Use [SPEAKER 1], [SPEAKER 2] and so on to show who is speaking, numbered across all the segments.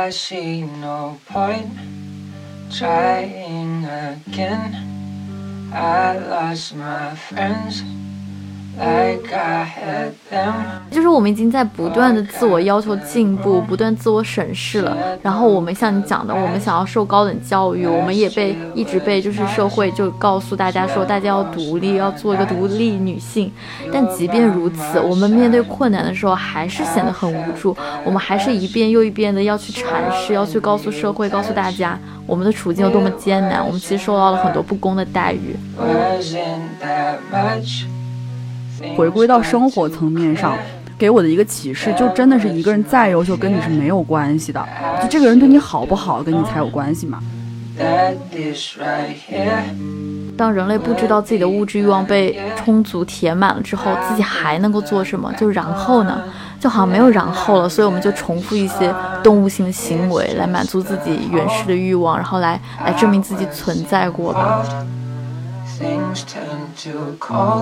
[SPEAKER 1] I see no point trying again. I lost my friends
[SPEAKER 2] 就是我们已经在不断的自我要求进步，不断自我审视了。然后我们像你讲的，我们想要受高等教育，我们也被一直被就是社会就告诉大家说，大家要独立，要做一个独立女性。但即便如此，我们面对困难的时候，还是显得很无助。我们还是一遍又一遍的要去阐释，要去告诉社会，告诉大家我们的处境有多么艰难。我们其实受到了很多不公的待遇。
[SPEAKER 3] 回归到生活层面上，给我的一个启示，就真的是一个人再优秀，跟你是没有关系的，就这个人对你好不好，跟你才有关系嘛。
[SPEAKER 1] That this right here.
[SPEAKER 2] 当人类不知道自己的物质欲望被充足填满了之后，自己还能够做什么？就然后呢？就好像没有然后了，所以我们就重复一些动物性的行为来满足自己原始的欲望，然后来来证明自己存在过吧。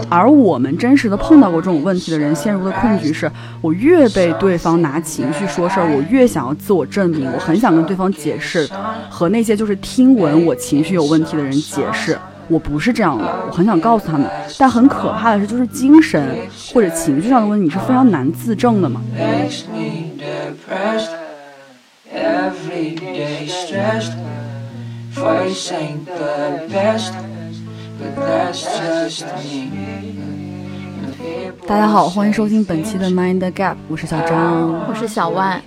[SPEAKER 3] 而我们真实的碰到过这种问题的人，陷入的困局是：我越被对方拿情绪说事儿，我越想要自我证明，我很想跟对方解释，和那些就是听闻我情绪有问题的人解释。我不是这样的，我很想告诉他们，但很可怕的是，就是精神或者情绪上的问题你是非常难自证的嘛。大家好，欢迎收听本期的 Mind Gap，我是小张。
[SPEAKER 2] 我是小万，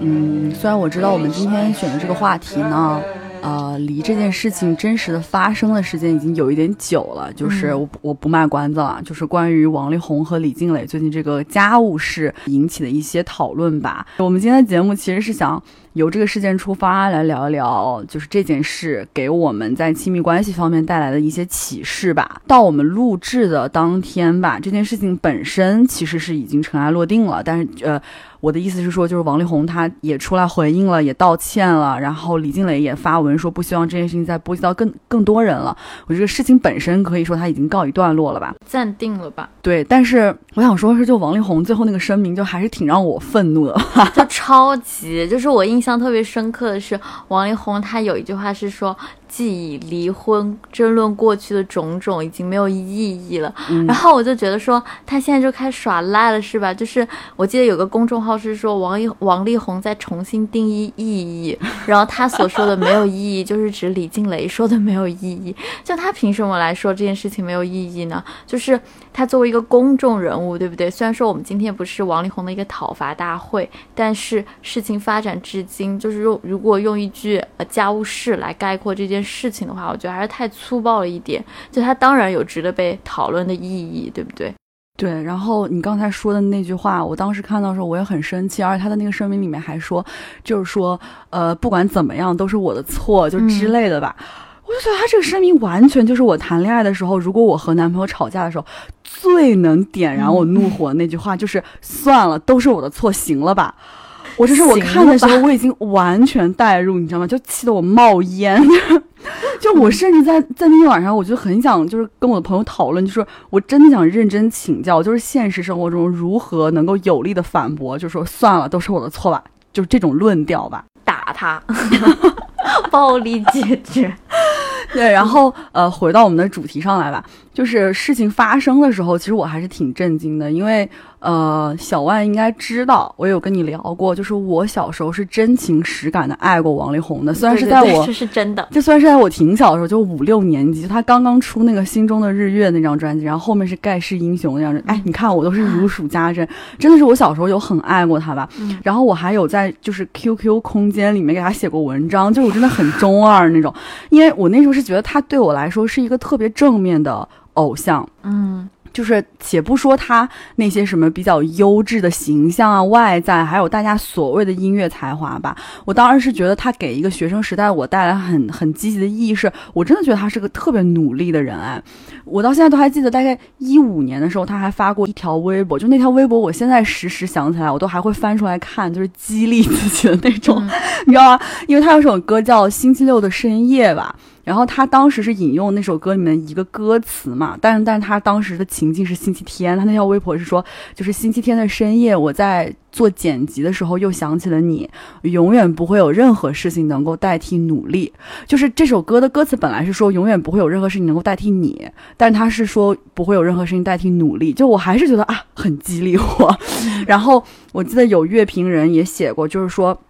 [SPEAKER 3] 嗯，虽然我知道我们今天选的这个话题呢，呃，离这件事情真实的发生的时间已经有一点久了。就是我不我不卖关子了，就是关于王力宏和李静蕾最近这个家务事引起的一些讨论吧。我们今天的节目其实是想由这个事件出发来聊一聊，就是这件事给我们在亲密关系方面带来的一些启示吧。到我们录制的当天吧，这件事情本身其实是已经尘埃落定了，但是呃。我的意思是说，就是王力宏他也出来回应了，也道歉了，然后李静蕾也发文说不希望这件事情再波及到更更多人了。我觉得事情本身可以说他已经告一段落了吧。
[SPEAKER 2] 暂定了吧？
[SPEAKER 3] 对，但是我想说的是，就王力宏最后那个声明，就还是挺让我愤怒的。
[SPEAKER 2] 就超级，就是我印象象特别深刻的是，王力宏他有一句话是说，既已离婚，争论过去的种种已经没有意义了。
[SPEAKER 3] 嗯
[SPEAKER 2] 然后我就觉得说，他现在就开始耍赖了，是吧？就是我记得有个公众号是说王一王力宏在重新定义意义，然后他所说的没有意义，就是指李静蕾说的没有意义。就他凭什么来说这件事情没有意义呢？就是他作为一个公众人物，对不对？虽然说我们今天不是王力宏的一个讨伐大会，但是事情发展至今，就是用如果用一句呃家务事来概括这件事情的话，我觉得还是太粗暴了一点。就他当然有值得被讨论的意义，对不对？
[SPEAKER 3] 对，然后你刚才说的那句话，我当时看到的时候我也很生气，而且他的那个声明里面还说，就是说，呃，不管怎么样都是我的错，就之类的吧。我就觉得他这个声明完全就是我谈恋爱的时候，如果我和男朋友吵架的时候，最能点燃我怒火的那句话，就是算了，都是我的错，行了吧。我就是我看的时候，我已经完全代入，你知道吗？就气得我冒烟。就我甚至在在那天晚上，我就很想就是跟我的朋友讨论，就是我真的想认真请教，就是现实生活中如何能够有力的反驳，就说算了，都是我的错吧，就是这种论调吧。
[SPEAKER 2] 打他，暴力解决。
[SPEAKER 3] 对，然后呃，回到我们的主题上来吧，就是事情发生的时候，其实我还是挺震惊的，因为呃，小万应该知道，我有跟你聊过，就是我小时候是真情实感的爱过王力宏的，虽然是在我
[SPEAKER 2] 这是真的。
[SPEAKER 3] 这虽然是在我挺小的时候，就五六年级，他刚刚出那个《心中的日月》那张专辑，然后后面是《盖世英雄》那张专辑。哎，你看我都是如数家珍，真的是我小时候有很爱过他吧。
[SPEAKER 2] 嗯
[SPEAKER 3] 然后我还有在就是 QQ 空间里面给他写过文章，就是我真的很中二那种，因为我那时候是觉得他对我来说是一个特别正面的偶像。
[SPEAKER 2] 嗯，
[SPEAKER 3] 就是且不说他那些什么比较优质的形象啊、外在，还有大家所谓的音乐才华吧，我当然是觉得他给一个学生时代我带来很很积极的意义是，我真的觉得他是个特别努力的人哎，我到现在都还记得，大概一五年的时候他还发过一条微博，就那条微博我现在时时想起来，我都还会翻出来看，就是激励自己的那种，
[SPEAKER 2] 嗯
[SPEAKER 3] 你知道吗？因为他有首歌叫《星期六的深夜》吧。然后他当时是引用那首歌里面一个歌词嘛，但是但是他当时的情境是星期天，他那条微博是说，就是星期天的深夜，我在做剪辑的时候又想起了你，永远不会有任何事情能够代替努力。就是这首歌的歌词本来是说永远不会有任何事情能够代替你，但他是说不会有任何事情代替努力。就我还是觉得啊，很激励我。然后我记得有乐评人也写过，就是说。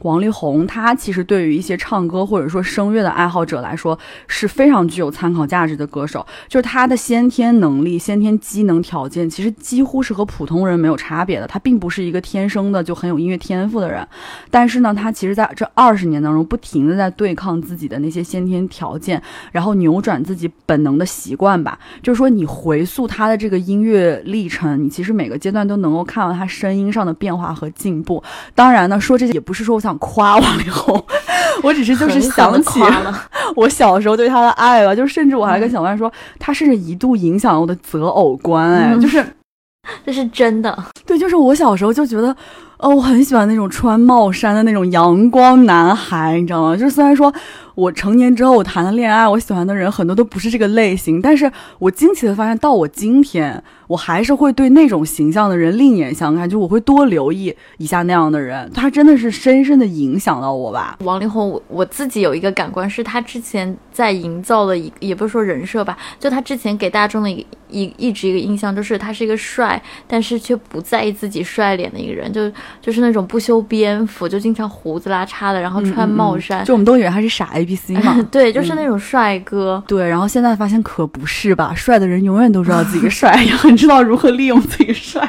[SPEAKER 3] 王力宏，他其实对于一些唱歌或者说声乐的爱好者来说是非常具有参考价值的歌手。就是他的先天能力、先天机能条件，其实几乎是和普通人没有差别的。他并不是一个天生的就很有音乐天赋的人，但是呢，他其实在这二十年当中，不停的在对抗自己的那些先天条件，然后扭转自己本能的习惯吧。就是说，你回溯他的这个音乐历程，你其实每个阶段都能够看到他声音上的变化和进步。当然呢，说这些也不是说想。夸王力宏，我只是就是想起 我小时候对他的爱吧，就甚至我还跟小万说，他甚至一度影响了我的择偶观，哎，就是
[SPEAKER 2] 这是真的，
[SPEAKER 3] 对，就是我小时候就觉得，哦，我很喜欢那种穿帽衫的那种阳光男孩，你知道吗？就是虽然说。我成年之后，我谈的恋爱，我喜欢的人很多都不是这个类型，但是我惊奇的发现，到我今天，我还是会对那种形象的人另眼相看，就我会多留意一下那样的人，他真的是深深的影响到我吧。
[SPEAKER 2] 王力宏，我我自己有一个感官，是他之前在营造的一，也不是说人设吧，就他之前给大众的一一一直一个印象，就是他是一个帅，但是却不在意自己帅脸的一个人，就就是那种不修边幅，就经常胡子拉碴的，然后穿帽衫，
[SPEAKER 3] 就我们都以为他是傻 A B C 嘛，
[SPEAKER 2] 对，就是那种帅哥。
[SPEAKER 3] 对，然后现在发现可不是吧？帅的人永远都知道自己帅，也很知道如何利用自己帅。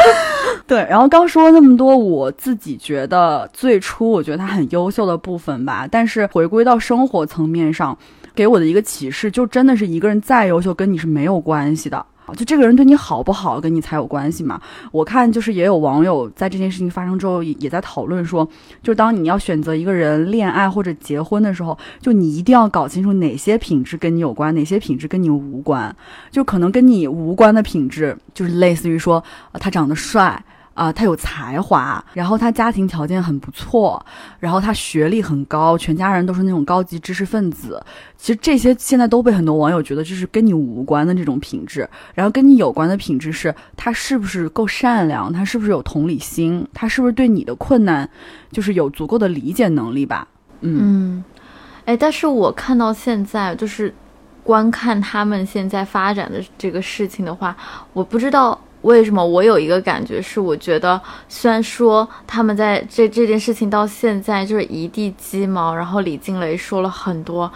[SPEAKER 3] 对，然后刚说了那么多，我自己觉得最初我觉得他很优秀的部分吧，但是回归到生活层面上，给我的一个启示，就真的是一个人再优秀，跟你是没有关系的。就这个人对你好不好，跟你才有关系嘛。我看就是也有网友在这件事情发生之后，也在讨论说，就当你要选择一个人恋爱或者结婚的时候，就你一定要搞清楚哪些品质跟你有关，哪些品质跟你无关。就可能跟你无关的品质，就是类似于说，他长得帅。啊，他有才华，然后他家庭条件很不错，然后他学历很高，全家人都是那种高级知识分子。其实这些现在都被很多网友觉得就是跟你无关的这种品质，然后跟你有关的品质是他是不是够善良，他是不是有同理心，他是不是对你的困难就是有足够的理解能力吧？
[SPEAKER 2] 嗯，哎，但是我看到现在就是观看他们现在发展的这个事情的话，我不知道。为什么我有一个感觉是，我觉得虽然说他们在这这件事情到现在就是一地鸡毛，然后李静蕾说了很多，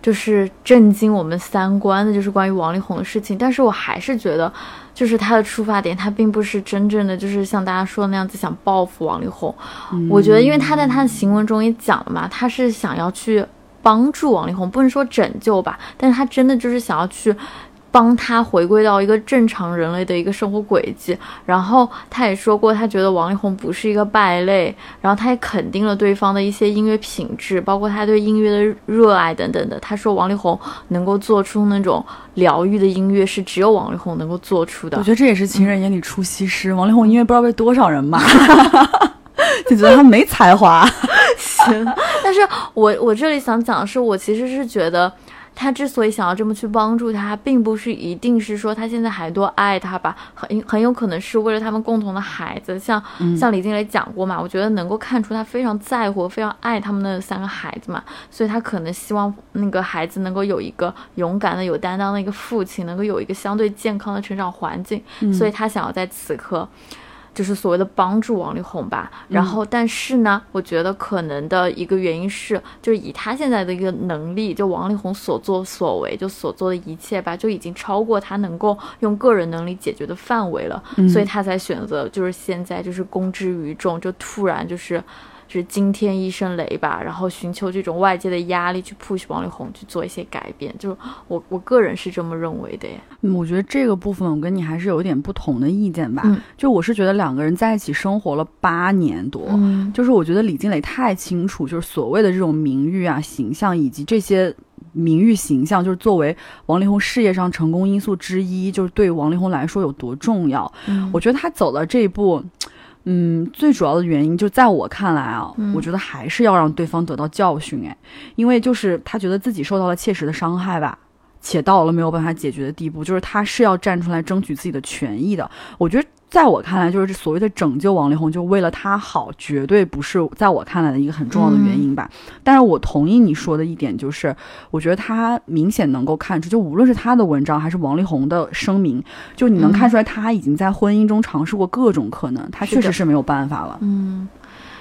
[SPEAKER 2] 就是震惊我们三观的，就是关于王力宏的事情，但是我还是觉得，就是他的出发点，他并不是真正的就是像大家说的那样子想报复王力宏。我觉得，因为他在他的行文中也讲了嘛，他是想要去帮助王力宏，不能说拯救吧，但是他真的就是想要去。帮他回归到一个正常人类的一个生活轨迹，然后他也说过，他觉得王力宏不是一个败类，然后他也肯定了对方的一些音乐品质，包括他对音乐的热爱等等的。他说王力宏能够做出那种疗愈的音乐，是只有王力宏能够做出的。
[SPEAKER 3] 我觉得这也是情人眼里出西施，王力宏音乐不知道被多少人骂，就觉得他没才华。
[SPEAKER 2] 行，但是我我这里想讲的是，我其实是觉得。他之所以想要这么去帮助他，并不是一定是说他现在还多爱他吧，很很有可能是为了他们共同的孩子。像像李静蕾讲过嘛，我觉得能够看出他非常在乎、非常爱他们的三个孩子嘛，所以他可能希望那个孩子能够有一个勇敢的、有担当的一个父亲，能够有一个相对健康的成长环境，所以他想要在此刻。就是所谓的帮助王力宏吧，然后但是呢，我觉得可能的一个原因是，就是以他现在的一个能力，就王力宏所作所为，就所做的一切吧，就已经超过他能够用个人能力解决的范围了，所以他才选择就是现在就是公之于众，就突然就是。是惊天一声雷吧，然后寻求这种外界的压力去 push 王力宏去做一些改变，就是我我个人是这么认为的。
[SPEAKER 3] 嗯，我觉得这个部分我跟你还是有点不同的意见吧。就我是觉得两个人在一起生活了八年多，就是我觉得李金磊太清楚，就是所谓的这种名誉啊、形象以及这些名誉形象，就是作为王力宏事业上成功因素之一，就是对王力宏来说有多重要。我觉得他走了这一步。嗯，最主要的原因就在我看来啊，
[SPEAKER 2] 嗯
[SPEAKER 3] 我觉得还是要让对方得到教训，哎，因为就是他觉得自己受到了切实的伤害吧，且到了没有办法解决的地步，就是他是要站出来争取自己的权益的。我觉得在我看来，就是所谓的拯救王力宏，就为了他好，绝对不是在我看来的一个很重要的原因吧。但是我同意你说的一点，就是我觉得他明显能够看出，就无论是他的文章还是王力宏的声明，就你能看出来他已经在婚姻中尝试过各种可能，他确实是没有办法了。
[SPEAKER 2] 嗯，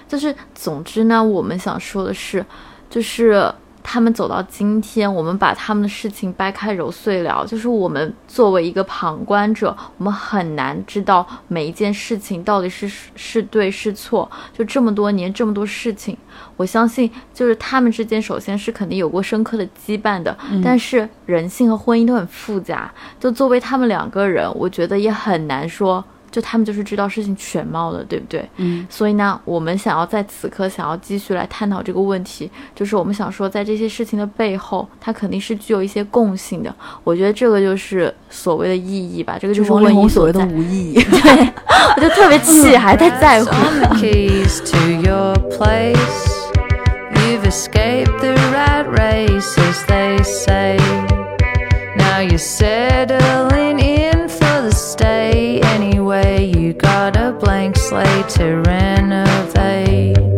[SPEAKER 2] 就是总之呢，我们想说的是，就是他们走到今天，我们把他们的事情掰开揉碎聊，就是我们作为一个旁观者，我们很难知道每一件事情到底是是对是错。就这么多年，这么多事情，我相信就是他们之间首先是肯定有过深刻的羁绊的，
[SPEAKER 3] 嗯
[SPEAKER 2] 但是人性和婚姻都很复杂。就作为他们两个人，我觉得也很难说。就他们就是知道事情全貌的，对不对？
[SPEAKER 3] 嗯
[SPEAKER 2] 所以呢，我们想要在此刻想要继续来探讨这个问题，就是我们想说，在这些事情的背后，它肯定是具有一些共性的。我觉得这个就是所谓的意义吧，这个就是
[SPEAKER 3] 王力宏所谓的。无意义。
[SPEAKER 2] 对，我就特别气，还在在乎。
[SPEAKER 4] on the keys to your place. You've escaped the rat race, as they say. Now you're settling in slate to renovate.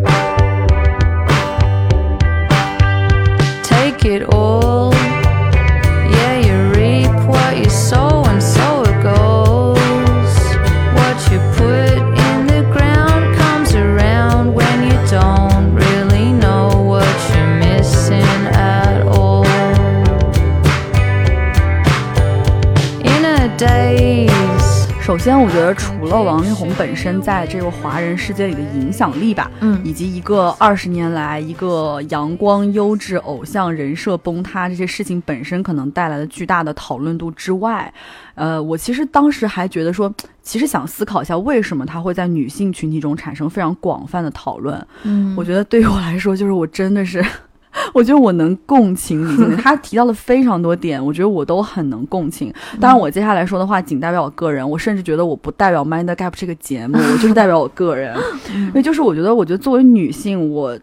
[SPEAKER 3] 先，我觉得除了王力宏本身在这个华人世界里的影响力吧，
[SPEAKER 2] 嗯
[SPEAKER 3] 以及一个二十年来一个阳光优质偶像人设崩塌这些事情本身可能带来的巨大的讨论度之外，呃，我其实当时还觉得说，其实想思考一下为什么他会在女性群体中产生非常广泛的讨论。
[SPEAKER 2] 嗯，
[SPEAKER 3] 我觉得对于我来说，就是我真的是。我觉得我能共情李经理，他提到了非常多点，我觉得我都很能共情。当然，我接下来说的话仅代表我个人，我甚至觉得我不代表 Mind Gap 这个节目，我就是代表我个人。因为就是我觉得，我觉得作为女性，我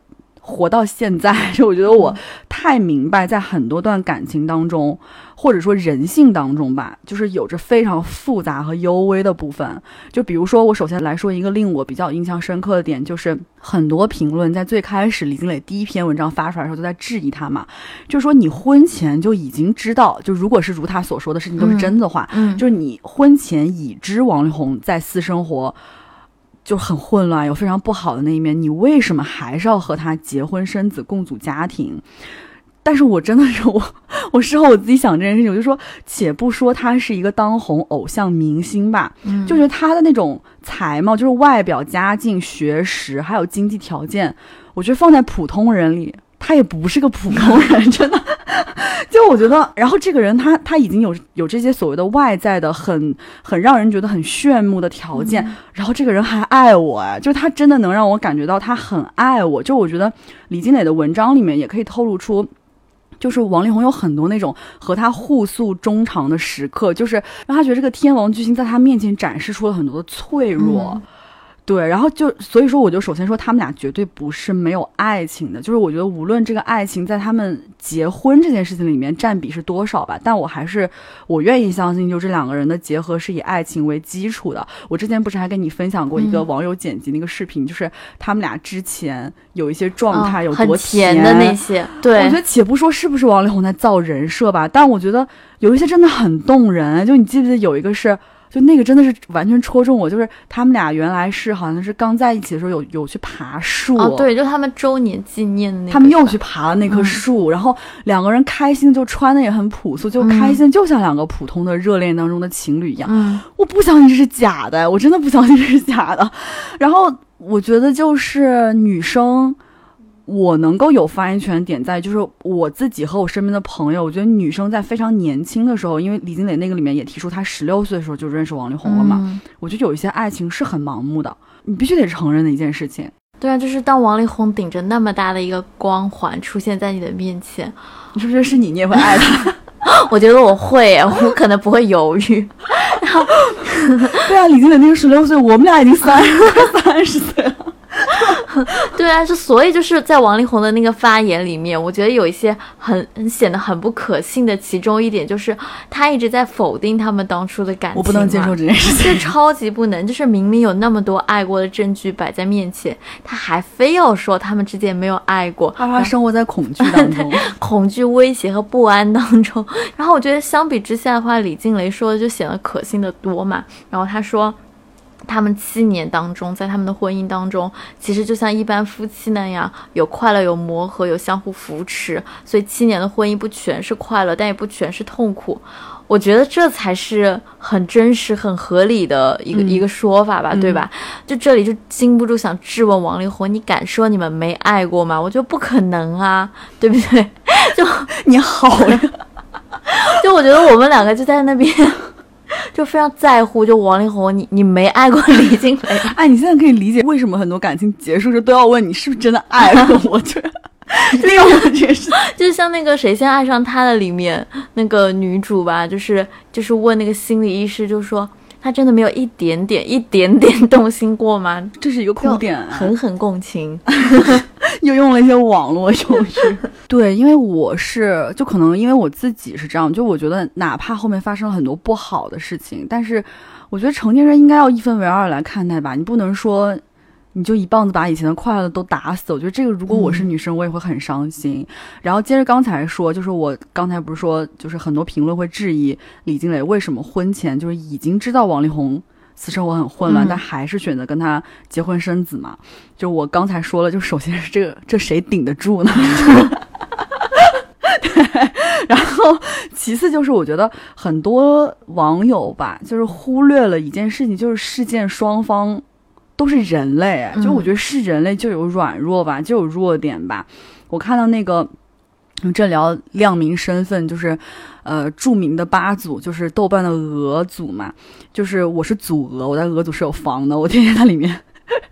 [SPEAKER 3] 活到现在，就我觉得我太明白，在很多段感情当中，或者说人性当中吧，就是有着非常复杂和幽微的部分。就比如说，我首先来说一个令我比较印象深刻的点，就是很多评论在最开始李金磊第一篇文章发出来的时候都在质疑他嘛，就说你婚前就已经知道，就如果是如他所说的事情都是真的话，
[SPEAKER 2] 嗯，
[SPEAKER 3] 就是你婚前已知王力宏在私生活就很混乱，有非常不好的那一面，你为什么还是要和他结婚生子，共组家庭？但是我真的是我，我事后我自己想这件事情，我就说，且不说他是一个当红偶像明星吧，
[SPEAKER 2] 嗯
[SPEAKER 3] 就觉得他的那种才貌，就是外表、家境、学识，还有经济条件，我觉得放在普通人里，他也不是个普通人，真的。就我觉得，然后这个人他他已经有有这些所谓的外在的很很让人觉得很炫目的条件，然后这个人还爱我哎，就是他真的能让我感觉到他很爱我。就我觉得李金磊的文章里面也可以透露出。就是王力宏有很多那种和他互诉衷肠的时刻，就是让他觉得这个天王巨星在他面前展示出了很多的脆弱。
[SPEAKER 2] 嗯
[SPEAKER 3] 对，然后就所以说，我就首先说他们俩绝对不是没有爱情的，就是我觉得无论这个爱情在他们结婚这件事情里面占比是多少吧，但我还是我愿意相信，就这两个人的结合是以爱情为基础的。我之前不是还跟你分享过一个
[SPEAKER 2] 嗯
[SPEAKER 3] 网友剪辑那个视频，就是他们俩之前有一些状态
[SPEAKER 2] 嗯
[SPEAKER 3] 有多
[SPEAKER 2] 很甜的那些，对，
[SPEAKER 3] 我觉得且不说是不是王力宏在造人设吧，但我觉得有一些真的很动人。就你记不记得有一个是，就那个真的是完全戳中我，就是他们俩原来是好像是刚在一起的时候有有去爬树，
[SPEAKER 2] 哦，对，就他们周年纪念的那个，
[SPEAKER 3] 他们又去爬了那棵
[SPEAKER 2] 嗯
[SPEAKER 3] 树，然后两个人开心，就穿的也很朴素，就开心，就像两个普通的热恋当中的情侣一样。
[SPEAKER 2] 嗯
[SPEAKER 3] 我不相信这是假的，我真的不相信这是假的。然后我觉得就是女生，我能够有发言权点在就是我自己和我身边的朋友，我觉得女生在非常年轻的时候，因为李金磊那个里面也提出，她十六岁的时候就认识王力宏了嘛。
[SPEAKER 2] 嗯
[SPEAKER 3] 我觉得有一些爱情是很盲目的，你必须得承认的一件事情。
[SPEAKER 2] 对啊，就是当王力宏顶着那么大的一个光环出现在你的面前，
[SPEAKER 3] 你是不是是你，你也会爱他？
[SPEAKER 2] 我觉得我会耶，我可能不会犹豫。
[SPEAKER 3] 对啊，李金磊那个十六岁，我们俩已经三三十岁了。
[SPEAKER 2] 对啊，就所以就是在王力宏的那个发言里面，我觉得有一些很很显得很不可信的。其中一点就是他一直在否定他们当初的感情，
[SPEAKER 3] 我不能接受这件事情，
[SPEAKER 2] 这超级不能。就是明明有那么多爱过的证据摆在面前，他还非要说他们之间没有爱过，
[SPEAKER 3] 他怕生活在恐惧当中，
[SPEAKER 2] 恐惧、威胁和不安当中。然后我觉得相比之下的话，李静蕾说的就显得可信的多嘛。然后他说。他们七年当中，在他们的婚姻当中，其实就像一般夫妻那样，有快乐，有磨合，有相互扶持。所以七年的婚姻不全是快乐，但也不全是痛苦。我觉得这才是很真实、很合理的一个一个说法吧，对吧？就这里就禁不住想质问王力宏：你敢说你们没爱过吗？我觉得不可能啊，对不对？就
[SPEAKER 3] 你好呀，
[SPEAKER 2] 就我觉得我们两个就在那边。就非常在乎，就王力宏，你你没爱过李静蕾？
[SPEAKER 3] 哎，你现在可以理解为什么很多感情结束时都要问你是不是真的爱过 我？就利用这件事，
[SPEAKER 2] 就像那个谁先爱上他的里面那个女主吧，就是就是问那个心理医师，就说。他真的没有一点点、一点点动心过吗？
[SPEAKER 3] 这是一个哭点，
[SPEAKER 2] 狠狠共情，
[SPEAKER 3] 又用了一些网络用语。对，因为我是，就可能因为我自己是这样，就我觉得哪怕后面发生了很多不好的事情，但是我觉得成年人应该要一分为二来看待吧，你不能说。你就一棒子把以前的快乐都打死，我觉得这个如果我是女生，我也会很伤心。然后接着刚才说，就是我刚才不是说，就是很多评论会质疑李金磊为什么婚前就是已经知道王力宏私生活很混乱，但还是选择跟他结婚生子嘛？就我刚才说了，就首先是这个，这谁顶得住呢？对，然后其次就是我觉得很多网友吧，就是忽略了一件事情，就是事件双方。都是人类，就我觉得是人类就有软弱吧，就有弱点吧。我看到那个这聊亮明身份，就是呃著名的八组，就是豆瓣的鹅组嘛，就是我是组鹅，我在鹅组是有房的，我天天在里面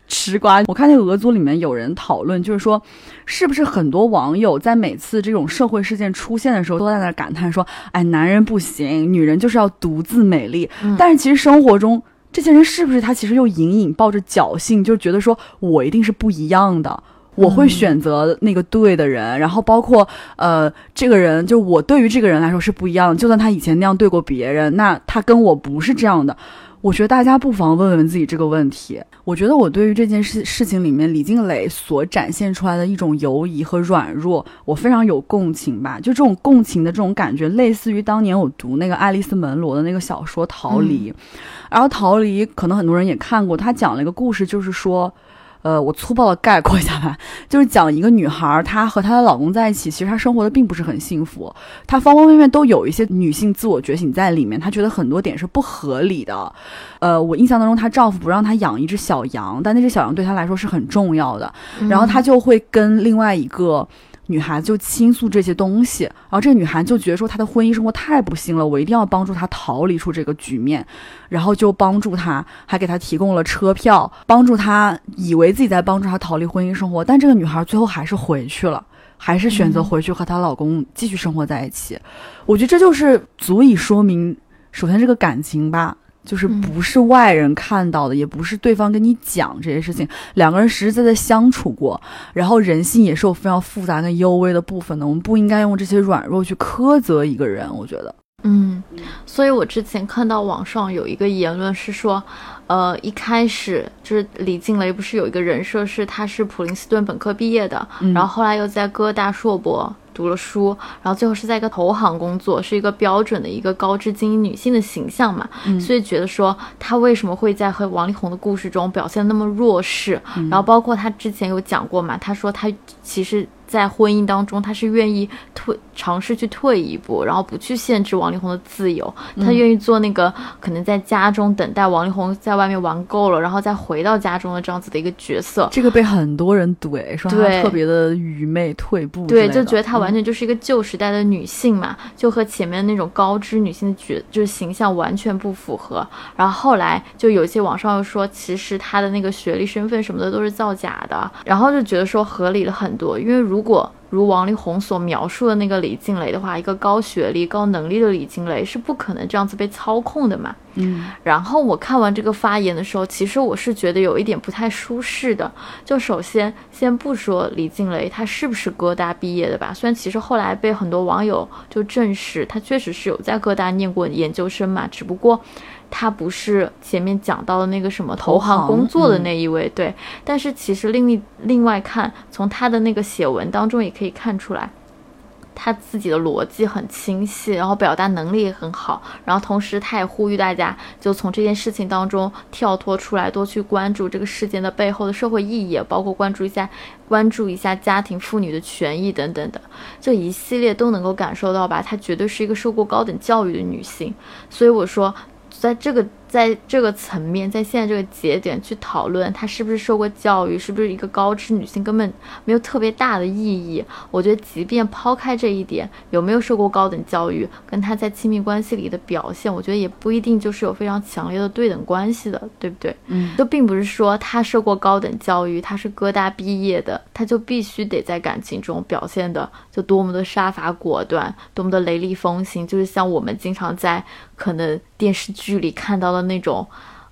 [SPEAKER 3] 吃瓜。我看那个鹅组里面有人讨论，就是说是不是很多网友在每次这种社会事件出现的时候，都在那感叹说，哎，男人不行，女人就是要独自美丽。但是其实生活中。这些人是不是他其实又隐隐抱着侥幸，就觉得说我一定是不一样的，我会选择那个对的人，然后包括呃这个人，就我对于这个人来说是不一样的，就算他以前那样对过别人，那他跟我不是这样的。我觉得大家不妨问问自己这个问题。我觉得我对于这件事事情里面李静蕾所展现出来的一种犹疑和软弱，我非常有共情吧。就这种共情的这种感觉，类似于当年我读那个爱丽丝门罗的那个小说《逃离》。然后逃离，可能很多人也看过。他讲了一个故事，就是说，呃，我粗暴的概括一下吧，就是讲一个女孩，她和她的老公在一起，其实她生活的并不是很幸福，她方方面面都有一些女性自我觉醒在里面。她觉得很多点是不合理的。呃，我印象当中，她丈夫不让她养一只小羊，但那只小羊对她来说是很重要的。然后她就会跟另外一个。女孩子就倾诉这些东西，然后这个女孩就觉得说她的婚姻生活太不幸了，我一定要帮助她逃离出这个局面，然后就帮助她，还给她提供了车票，帮助她以为自己在帮助她逃离婚姻生活，但这个女孩最后还是回去了，还是选择回去和她老公继续生活在一起。我觉得这就是足以说明，首先这个感情吧。就是不是外人看到的，也不是对方跟你讲这些事情，两个人实实在在相处过，然后人性也是有非常复杂跟幽微的部分的，我们不应该用这些软弱去苛责一个人，我觉得。
[SPEAKER 2] 嗯，所以我之前看到网上有一个言论是说，呃，一开始就是李静蕾不是有一个人设是她是普林斯顿本科毕业的，然后后来又在哥大硕博。读了书，然后最后是在一个投行工作，是一个标准的一个高知精英女性的形象嘛，所以觉得说她为什么会在和王力宏的故事中表现那么弱势，然后包括她之前有讲过嘛，她说她其实。在婚姻当中，他是愿意退尝试去退一步，然后不去限制王力宏的自由。他愿意做那个可能在家中等待王力宏在外面玩够了，然后再回到家中的这样子的一个角色。
[SPEAKER 3] 这个被很多人怼，说他特别的愚昧、退步。
[SPEAKER 2] 对，就觉得她完全就是一个旧时代的女性嘛，就和前面那种高知女性的角就是形象完全不符合。然后后来就有一些网上又说，其实她的那个学历、身份什么的都是造假的，然后就觉得说合理了很多，因为如。如果如王力宏所描述的那个李静蕾的话，一个高学历、高能力的李静蕾是不可能这样子被操控的嘛。
[SPEAKER 3] 嗯
[SPEAKER 2] 然后我看完这个发言的时候，其实我是觉得有一点不太舒适的。就首先先不说李静蕾她是不是哥大毕业的吧，虽然其实后来被很多网友就证实她确实是有在哥大念过研究生嘛，只不过她不是前面讲到的那个什么投行工作的
[SPEAKER 3] 嗯
[SPEAKER 2] 那一位，对。但是其实另一另外看，从她的那个写文当中也可以看出来。他自己的逻辑很清晰，然后表达能力也很好，然后同时他也呼吁大家就从这件事情当中跳脱出来，多去关注这个事件的背后的社会意义，包括关注一下关注一下家庭妇女的权益等等的，这一系列都能够感受到吧。她绝对是一个受过高等教育的女性，所以我说，在这个在这个层面，在现在这个节点去讨论她是不是受过教育，是不是一个高知女性，根本没有特别大的意义。我觉得，即便抛开这一点，有没有受过高等教育，跟她在亲密关系里的表现，我觉得也不一定就是有非常强烈的对等关系的，对不对？
[SPEAKER 3] 嗯，
[SPEAKER 2] 就并不是说她受过高等教育，她是哥大毕业的，她就必须得在感情中表现的就多么的杀伐果断，多么的雷厉风行，就是像我们经常在可能电视剧里看到的那种，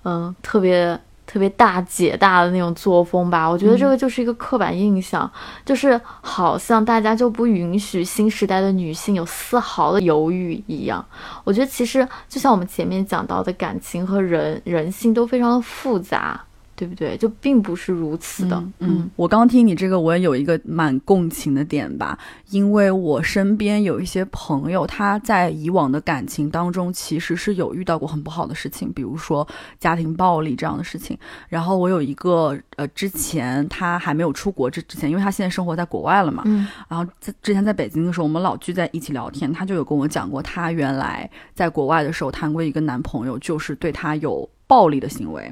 [SPEAKER 2] 嗯，特别特别大姐大的那种作风吧。我觉得这个就是一个刻板印象，就是好像大家就不允许新时代的女性有丝毫的犹豫一样。我觉得其实就像我们前面讲到的，感情和人人性都非常的复杂，对不对？就并不是如此的。
[SPEAKER 3] 嗯，我刚听你这个，我也有一个蛮共情的点吧，因为我身边有一些朋友，他在以往的感情当中其实是有遇到过很不好的事情，比如说家庭暴力这样的事情。然后我有一个呃，之前他还没有出国之之前，因为他现在生活在国外了嘛，
[SPEAKER 2] 嗯
[SPEAKER 3] 然后在之前在北京的时候，我们老聚在一起聊天，他就有跟我讲过，他原来在国外的时候谈过一个男朋友，就是对他有暴力的行为。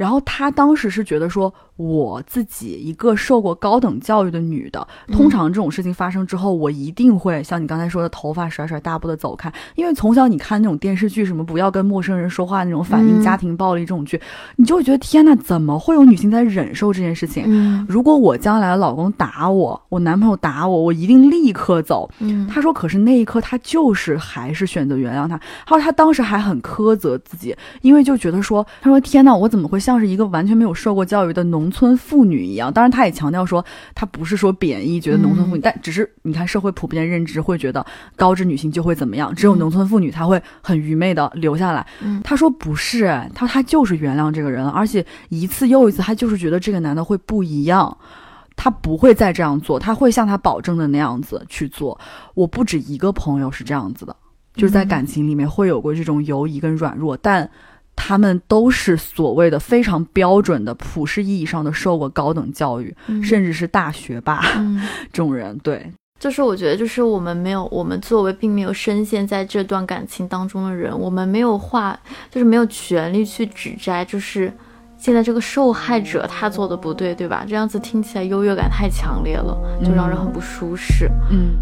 [SPEAKER 3] 然后他当时是觉得说，我自己一个受过高等教育的女的，通常这种事情发生之后，我一定会像你刚才说的，头发甩甩，大步的走开。因为从小你看那种电视剧，什么不要跟陌生人说话那种反映
[SPEAKER 2] 嗯
[SPEAKER 3] 家庭暴力这种剧，你就会觉得天呐，怎么会有女性在忍受这件事情？
[SPEAKER 2] 嗯
[SPEAKER 3] 如果我将来老公打我，我男朋友打我，我一定立刻走。
[SPEAKER 2] 嗯
[SPEAKER 3] 他说，可是那一刻他就是还是选择原谅他。他说他当时还很苛责自己，因为就觉得说，他说天呐，我怎么会像是一个完全没有受过教育的农村妇女一样？当然，他也强调说，他不是说贬义，觉得农村妇女，但只是你看社会普遍认知会觉得高知女性就会怎么样，只有农村妇女才会很愚昧的留下来。
[SPEAKER 2] 嗯
[SPEAKER 3] 他说不是，他说他就是原谅这个人了，而且一次又一次，他就是觉得这个男的会不一样。他不会再这样做，他会像他保证的那样子去做。我不止一个朋友是这样子的，就是在
[SPEAKER 2] 嗯
[SPEAKER 3] 感情里面会有过这种犹疑跟软弱，但他们都是所谓的非常标准的普世意义上的受过高等教育，
[SPEAKER 2] 嗯
[SPEAKER 3] 甚至是大学霸
[SPEAKER 2] 嗯。
[SPEAKER 3] 这种人。对，
[SPEAKER 2] 就是我觉得，就是我们没有，我们作为并没有深陷在这段感情当中的人，我们没有话，就是没有权利去指摘，就是现在这个受害者他做的不对，对吧？这样子听起来优越感太强烈了，就让人很不舒适。
[SPEAKER 3] 嗯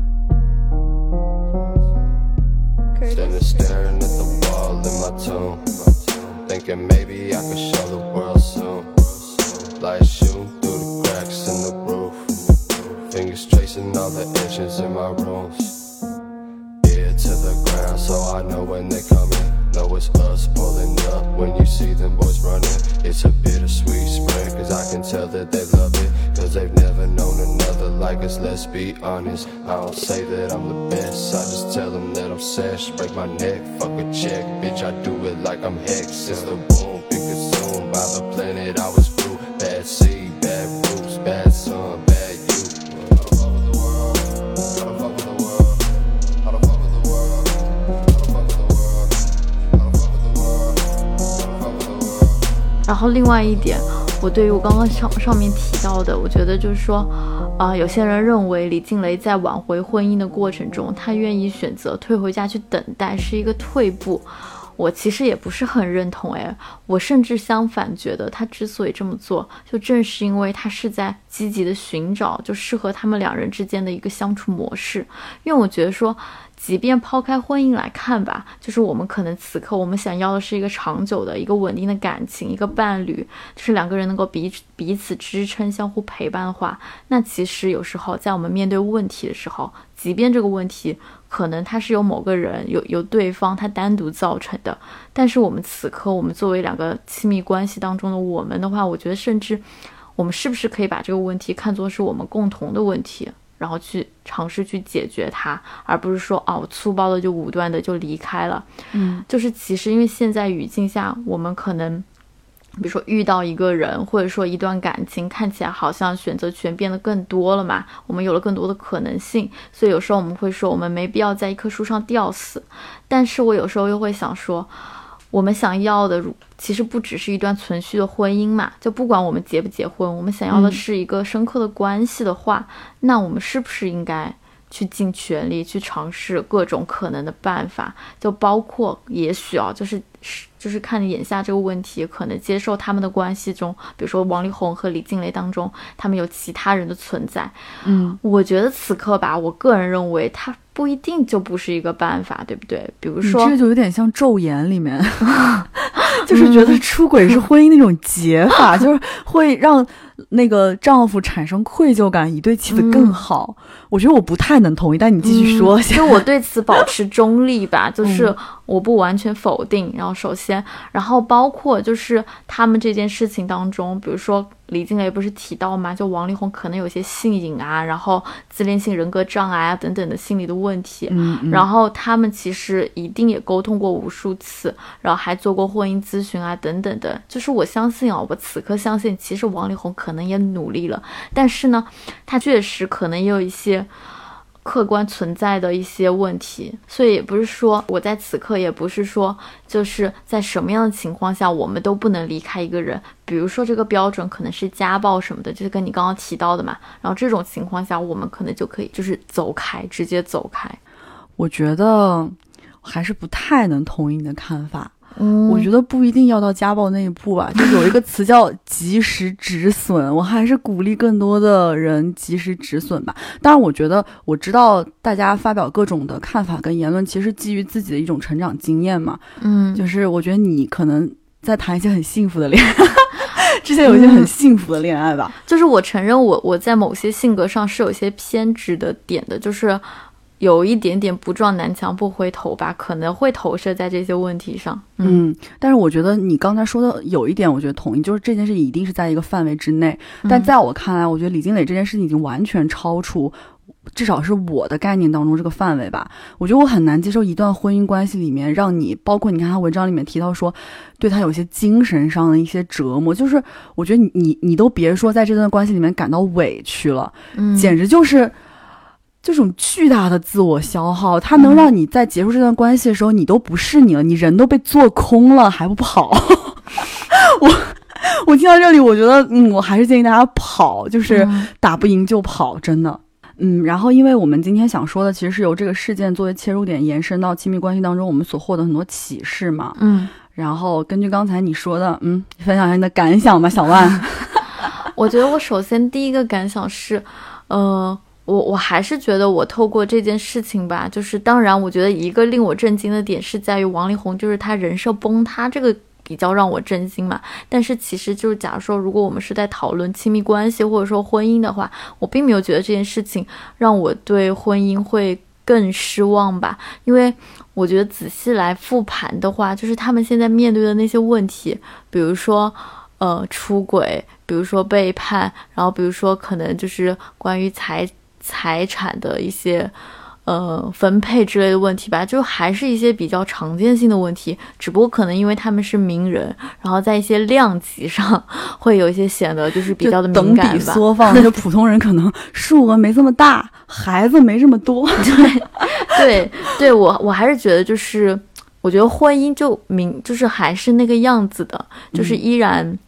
[SPEAKER 5] Standing staring at the wall in my tomb. Thinking maybe I could show the world soon. Light shooting through the cracks in the roof. Fingers tracing all the inches in my rooms. Ear to the ground so I know when they're coming. Know it's us pulling up when you see them boys running. It's a bittersweet spring, cause I can tell that they love it. Cause they've never known another like us, let's be honest. I don't say that I'm the best, I just tell them that I'm sesh. Break my neck, fuck a check, bitch, I do it like I'm hex. It's the womb, been consumed by the planet I was through. Bad seed, bad roots, bad sun, bad you. How the fuck with the world? How the fuck with the world? How the fuck with the world? How the fuck with the world? How the fuck with the world? How the fuck with the world?
[SPEAKER 2] 然后另外一点， 我对于我刚刚上上面提到的，我觉得就是说，啊、有些人认为李静蕾在挽回婚姻的过程中，她愿意选择退回家去等待，是一个退步。我其实也不是很认同。哎，我甚至相反觉得他之所以这么做，就正是因为他是在积极的寻找就适合他们两人之间的一个相处模式。因为我觉得说。即便抛开婚姻来看吧，就是我们可能此刻我们想要的是一个长久的一个稳定的感情，一个伴侣，就是两个人能够彼此彼此支撑、相互陪伴的话，那其实有时候在我们面对问题的时候，即便这个问题可能它是由某个人、有有对方他单独造成的，但是我们此刻我们作为两个亲密关系当中的我们的话，我觉得甚至我们是不是可以把这个问题看作是我们共同的问题？然后去尝试去解决它，而不是说哦粗暴的就武断的就离开了。
[SPEAKER 3] 嗯，
[SPEAKER 2] 就是其实因为现在语境下，我们可能，比如说遇到一个人，或者说一段感情，看起来好像选择权变得更多了嘛，我们有了更多的可能性，所以有时候我们会说我们没必要在一棵树上吊死。但是我有时候又会想说。我们想要的，其实不只是一段存续的婚姻嘛？就不管我们结不结婚，我们想要的是一个深刻的关系的话，那我们是不是应该去尽全力去尝试各种可能的办法？就包括，也许啊，就是是。就是看眼下这个问题，可能接受他们的关系中，比如说王力宏和李静蕾当中，他们有其他人的存在。
[SPEAKER 3] 嗯，
[SPEAKER 2] 我觉得此刻吧，我个人认为他不一定就不是一个办法，对不对？比如说，
[SPEAKER 3] 这就有点像《昼颜》里面，就是觉得出轨是婚姻那种解法，就是会让。那个丈夫产生愧疚感，以对妻子更好。我觉得我不太能同意，但你继续说。
[SPEAKER 2] 就我对此保持中立吧，就是我不完全否定。然后首先，然后包括就是他们这件事情当中，比如说。李静蕾不是提到吗？就王力宏可能有些性瘾啊，然后自恋性人格障碍啊等等的心理的问题。
[SPEAKER 3] 嗯，
[SPEAKER 2] 然后他们其实一定也沟通过无数次，然后还做过婚姻咨询啊等等的。就是我相信啊，我此刻相信，其实王力宏可能也努力了，但是呢，他确实可能也有一些。客观存在的一些问题，所以也不是说我在此刻，也不是说就是在什么样的情况下我们都不能离开一个人。比如说这个标准可能是家暴什么的，就是跟你刚刚提到的嘛。然后这种情况下，我们可能就可以就是走开，直接走开。
[SPEAKER 3] 我觉得还是不太能同意你的看法。
[SPEAKER 2] 嗯，
[SPEAKER 3] 我觉得不一定要到家暴那一步吧，就有一个词叫及时止损。我还是鼓励更多的人及时止损吧。当然，我觉得我知道大家发表各种的看法跟言论，其实基于自己的一种成长经验嘛。
[SPEAKER 2] 嗯，
[SPEAKER 3] 就是我觉得你可能在谈一些很幸福的恋爱，之前有一些很幸福的恋爱吧。
[SPEAKER 2] 就是我承认，我我在某些性格上是有些偏执的点的，就是。有一点点不撞南墙不回头吧，可能会投射在这些问题上。
[SPEAKER 3] 嗯，但是我觉得你刚才说的有一点，我觉得同意，就是这件事一定是在一个范围之内。但在我看来，我觉得李金磊这件事情已经完全超出，至少是我的概念当中这个范围吧。我觉得我很难接受一段婚姻关系里面让你，包括你看他文章里面提到说，对他有些精神上的一些折磨，就是我觉得你你你都别说在这段关系里面感到委屈了，简直就是。这种巨大的自我消耗，它能让你在结束这段关系的时候，你都不是你了，你人都被做空了，还不跑？我我听到这里，我觉得，嗯，我还是建议大家跑，就是打不赢就跑，真的。嗯，然后因为我们今天想说的，其实是由这个事件作为切入点，延伸到亲密关系当中我们所获得很多启示嘛。
[SPEAKER 2] 嗯，
[SPEAKER 3] 然后根据刚才你说的，嗯，分享一下你的感想吧，小万。
[SPEAKER 2] 我觉得我首先第一个感想是，呃。我我还是觉得，我透过这件事情吧，就是当然，我觉得一个令我震惊的点是在于王力宏，就是他人设崩塌这个比较让我震惊嘛。但是其实就是，假如说如果我们是在讨论亲密关系或者说婚姻的话，我并没有觉得这件事情让我对婚姻会更失望吧。因为我觉得仔细来复盘的话，就是他们现在面对的那些问题，比如说呃出轨，比如说背叛，然后比如说可能就是关于财。财产的一些，呃，分配之类的问题吧，就还是一些比较常见性的问题，只不过可能因为他们是名人，然后在一些量级上会有一些显得就是比较的敏感
[SPEAKER 3] 吧。缩放，就 普通人可能数额没这么大，孩子没这么多。
[SPEAKER 2] 对，对，对我我还是觉得就是，我觉得婚姻就明就是还是那个样子的，就是依然。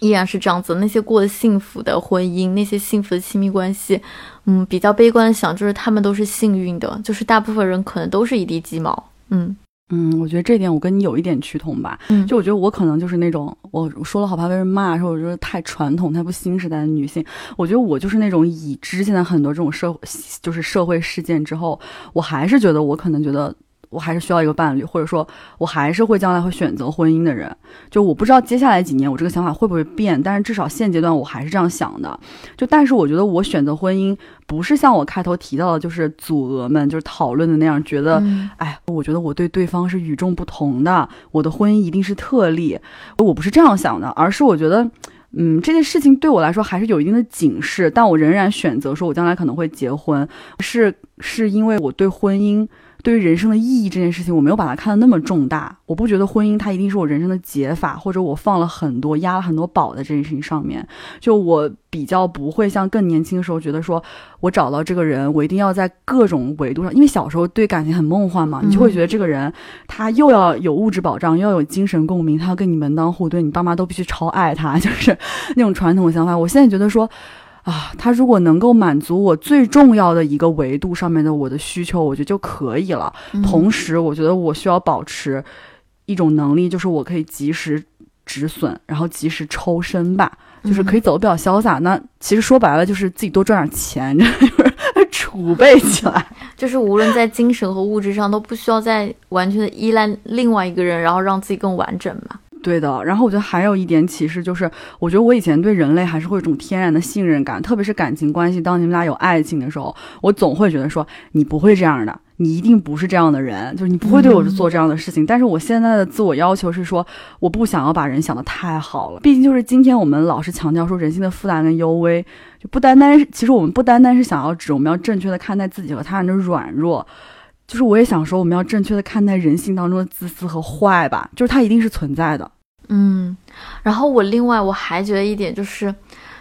[SPEAKER 2] 依然是这样子，那些过得幸福的婚姻，那些幸福的亲密关系，嗯，比较悲观的想，就是他们都是幸运的，就是大部分人可能都是一地鸡毛，嗯。
[SPEAKER 3] 嗯，我觉得这点我跟你有一点趋同吧。
[SPEAKER 2] 嗯
[SPEAKER 3] 就我觉得我可能就是那种，我我说了好怕被人骂，说我觉得太传统、太不新时代的女性。我觉得我就是那种已知现在很多这种社就是社会事件之后，我还是觉得我可能觉得我还是需要一个伴侣，或者说我还是会将来会选择婚姻的人。就我不知道接下来几年我这个想法会不会变，但是至少现阶段我还是这样想的。就但是我觉得我选择婚姻不是像我开头提到的，就是祖额们就是讨论的那样，觉得。
[SPEAKER 2] 嗯
[SPEAKER 3] 哎，我觉得我对对方是与众不同的，我的婚姻一定是特例。我不是这样想的，而是我觉得，嗯，这件事情对我来说还是有一定的警示，但我仍然选择说我将来可能会结婚，是是因为我对婚姻。对于人生的意义这件事情，我没有把它看得那么重大。我不觉得婚姻它一定是我人生的解法，或者我放了很多压了很多宝在这件事情上面。就我比较不会像更年轻的时候觉得说，我找到这个人，我一定要在各种维度上，因为小时候对感情很梦幻嘛，你就会觉得这个人他又要有物质保障，又要有精神共鸣，他要跟你门当户对，你爸妈都必须超爱他，就是那种传统的想法。我现在觉得说。啊，他如果能够满足我最重要的一个维度上面的我的需求，我觉得就可以了。
[SPEAKER 2] 嗯
[SPEAKER 3] 同时，我觉得我需要保持一种能力，就是我可以及时止损，然后及时抽身吧，就是可以走得比较潇洒。那其实说白了，就是自己多赚点钱，就 是储备起来。
[SPEAKER 2] 就是无论在精神和物质上都不需要再完全的依赖另外一个人，然后让自己更完整嘛。
[SPEAKER 3] 对的，然后我觉得还有一点启示就是，我觉得我以前对人类还是会有一种天然的信任感，特别是感情关系，当你们俩有爱情的时候，我总会觉得说你不会这样的，你一定不是这样的人，就是你不会对我做这样的事情。但是我现在的自我要求是说，我不想要把人想得太好了，毕竟就是今天我们老是强调说人性的复杂跟幽微，就不单单是，其实我们不单单是想要指我们要正确的看待自己和他人的软弱。就是我也想说，我们要正确的看待人性当中的自私和坏吧，就是它一定是存在的。
[SPEAKER 2] 嗯，然后我另外我还觉得一点就是，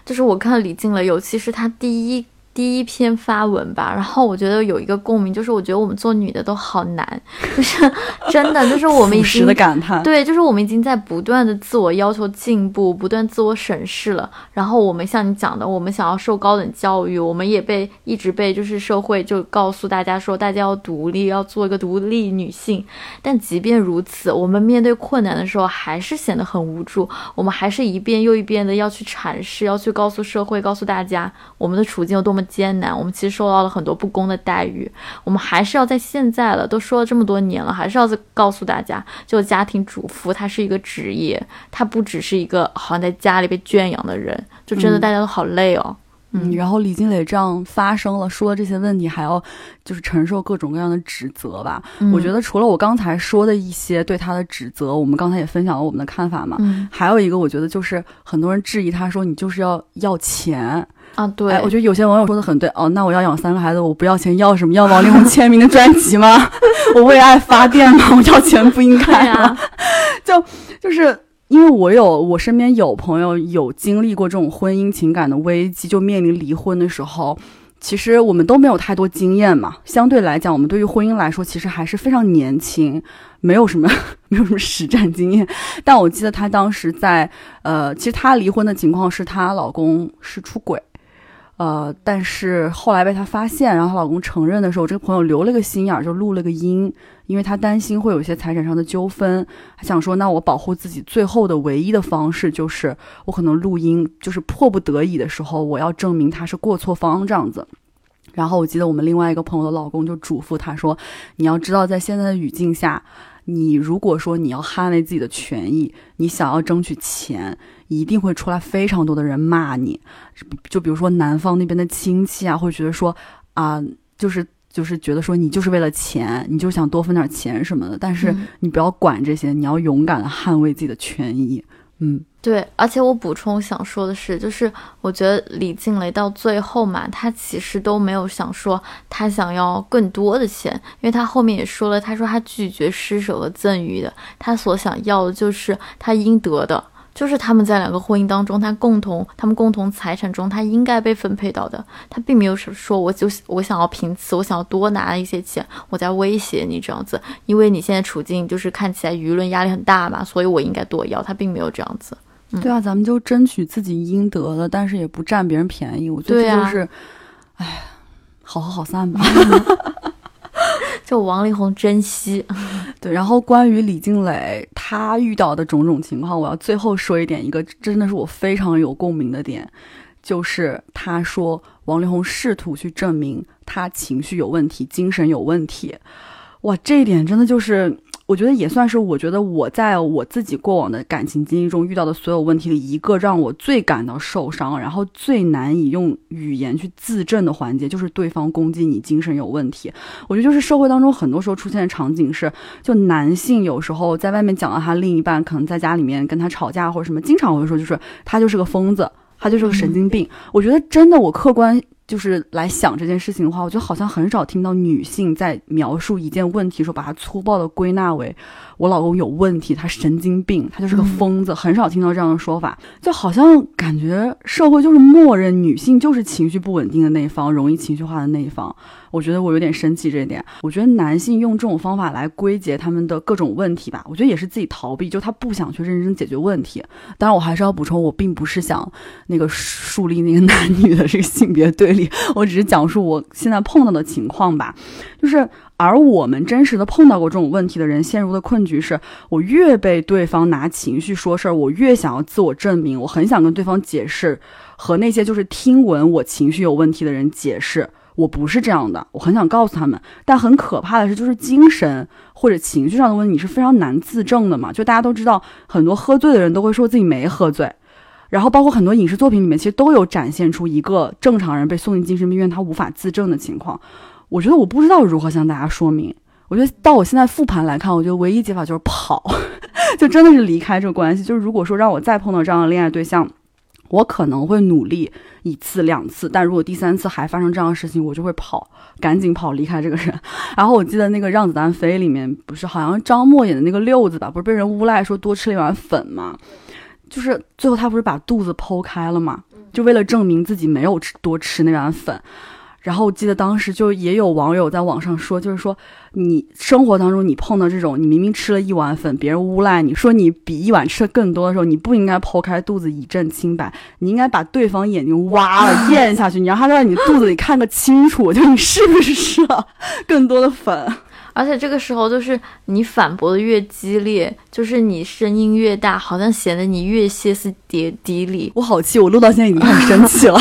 [SPEAKER 2] 就是我看李静了，尤其是她第一第一篇发文吧，然后我觉得有一个共鸣，就是我觉得我们做女的都好难，就是真的，就是我们已
[SPEAKER 3] 朴 实
[SPEAKER 2] 经
[SPEAKER 3] 的感叹，
[SPEAKER 2] 对，就是我们已经在不断的自我要求进步，不断自我审视了。然后我们像你讲的，我们想要受高等教育，我们也被一直被就是社会就告诉大家说，大家要独立，要做一个独立女性。但即便如此，我们面对困难的时候，还是显得很无助。我们还是一遍又一遍的要去阐释，要去告诉社会，告诉大家我们的处境有多么艰难。我们其实受到了很多不公的待遇。我们还是要在现在了，都说了这么多年了，还是要告诉大家，就家庭主妇，她是一个职业，她不只是一个好像在家里被圈养的人，就真的
[SPEAKER 3] 嗯
[SPEAKER 2] 大家都好累哦。
[SPEAKER 3] 嗯，然后李金磊这样发生了，说了这些问题，还要就是承受各种各样的指责吧。
[SPEAKER 2] 嗯
[SPEAKER 3] 我觉得除了我刚才说的一些对他的指责，我们刚才也分享了我们的看法嘛。
[SPEAKER 2] 嗯
[SPEAKER 3] 还有一个，我觉得就是很多人质疑他说你就是要要钱。
[SPEAKER 2] 啊，对，
[SPEAKER 3] 哎，我觉得有些网友说的很对哦，那我要养三个孩子，我不要钱，要什么？要王力宏签名的专辑吗？我为爱发电吗？我要钱不应该吗？
[SPEAKER 2] 啊，
[SPEAKER 3] 就就是因为我有我身边有朋友有经历过这种婚姻情感的危机，就面临离婚的时候，其实我们都没有太多经验嘛。相对来讲，我们对于婚姻来说，其实还是非常年轻，没有什么没有什么实战经验。但我记得她当时在呃，其实她离婚的情况是她老公是出轨。呃，但是后来被她发现，然后她老公承认的时候，这个朋友留了个心眼儿，就录了个音，因为她担心会有一些财产上的纠纷，她想说，那我保护自己最后的唯一的方式就是我可能录音，就是迫不得已的时候，我要证明他是过错方这样子。然后我记得我们另外一个朋友的老公就嘱咐她说，你要知道，在现在的语境下，你如果说你要捍卫自己的权益，你想要争取钱，一定会出来非常多的人骂你，就比如说男方那边的亲戚啊，会觉得说啊、就是就是觉得说你就是为了钱，你就想多分点钱什么的，但是
[SPEAKER 2] 嗯。
[SPEAKER 3] 你不要管这些，你要勇敢的捍卫自己的权益。嗯嗯
[SPEAKER 2] 对，而且我补充想说的是，就是我觉得李静蕾到最后嘛，她其实都没有想说她想要更多的钱，因为她后面也说了，她说她拒绝施舍和赠予的，她所想要的就是她应得的。就是他们在两个婚姻当中，他共同他们共同财产中，他应该被分配到的，他并没有说我就我想要凭此，我想要多拿一些钱，我在威胁你这样子，因为你现在处境就是看起来舆论压力很大嘛，所以我应该多要，他并没有这样子。
[SPEAKER 3] 对啊，咱们就争取自己应得的，但是也不占别人便宜。我觉得就是，哎，好合好散吧。
[SPEAKER 2] 就王力宏珍惜，
[SPEAKER 3] 对，然后关于李静蕾她遇到的种种情况，我要最后说一点，一个真的是我非常有共鸣的点，就是她说王力宏试图去证明他情绪有问题，精神有问题。哇，这一点真的就是。我觉得也算是，我觉得我在我自己过往的感情经历中遇到的所有问题里一个让我最感到受伤，然后最难以用语言去自证的环节，就是对方攻击你精神有问题。我觉得就是社会当中很多时候出现的场景是，就男性有时候在外面讲到他另一半可能在家里面跟他吵架或者什么，经常会说就是他就是个疯子，他就是个神经病。我觉得真的，我客观。就是来想这件事情的话，我觉得好像很少听到女性在描述一件问题时候，把它粗暴的归纳为我老公有问题，他神经病，他就是个疯子，很少听到这样的说法。就好像感觉社会就是默认女性就是情绪不稳定的那一方，容易情绪化的那一方。我觉得我有点生气这一点。我觉得男性用这种方法来归结他们的各种问题吧，我觉得也是自己逃避，就他不想去认真解决问题。当然，我还是要补充，我并不是想那个树立那个男女的这个性别对立，我只是讲述我现在碰到的情况吧。就是而我们真实的碰到过这种问题的人，陷入的困局是：我越被对方拿情绪说事儿，我越想要自我证明，我很想跟对方解释，和那些就是听闻我情绪有问题的人解释。我不是这样的，我很想告诉他们，但很可怕的是，就是精神或者情绪上的问题，你是非常难自证的嘛。就大家都知道，很多喝醉的人都会说自己没喝醉，然后包括很多影视作品里面，其实都有展现出一个正常人被送进精神病院，他无法自证的情况。我觉得我不知道如何向大家说明。我觉得到我现在复盘来看，我觉得唯一解法就是跑，就真的是离开这个关系。就是如果说让我再碰到这样的恋爱对象，我可能会努力一次两次，但如果第三次还发生这样的事情，我就会跑，赶紧跑离开这个人。然后我记得那个《让子弹飞》里面，不是好像张默演的那个六子吧，不是被人诬赖说多吃了一碗粉吗？就是最后他不是把肚子剖开了吗？就为了证明自己没有吃多吃那碗粉。然后我记得当时就也有网友在网上说，就是说你生活当中你碰到这种，你明明吃了一碗粉，别人诬赖你说你比一碗吃的更多的时候，你不应该剖开肚子以证清白，你应该把对方眼睛挖了咽下去，你让他在你肚子里看个清楚，就你是不是吃了更多的粉。
[SPEAKER 2] 而且这个时候，就是你反驳的越激烈，就是你声音越大，好像显得你越歇斯底底里。
[SPEAKER 3] 我好气，我录到现在已经开始生气了。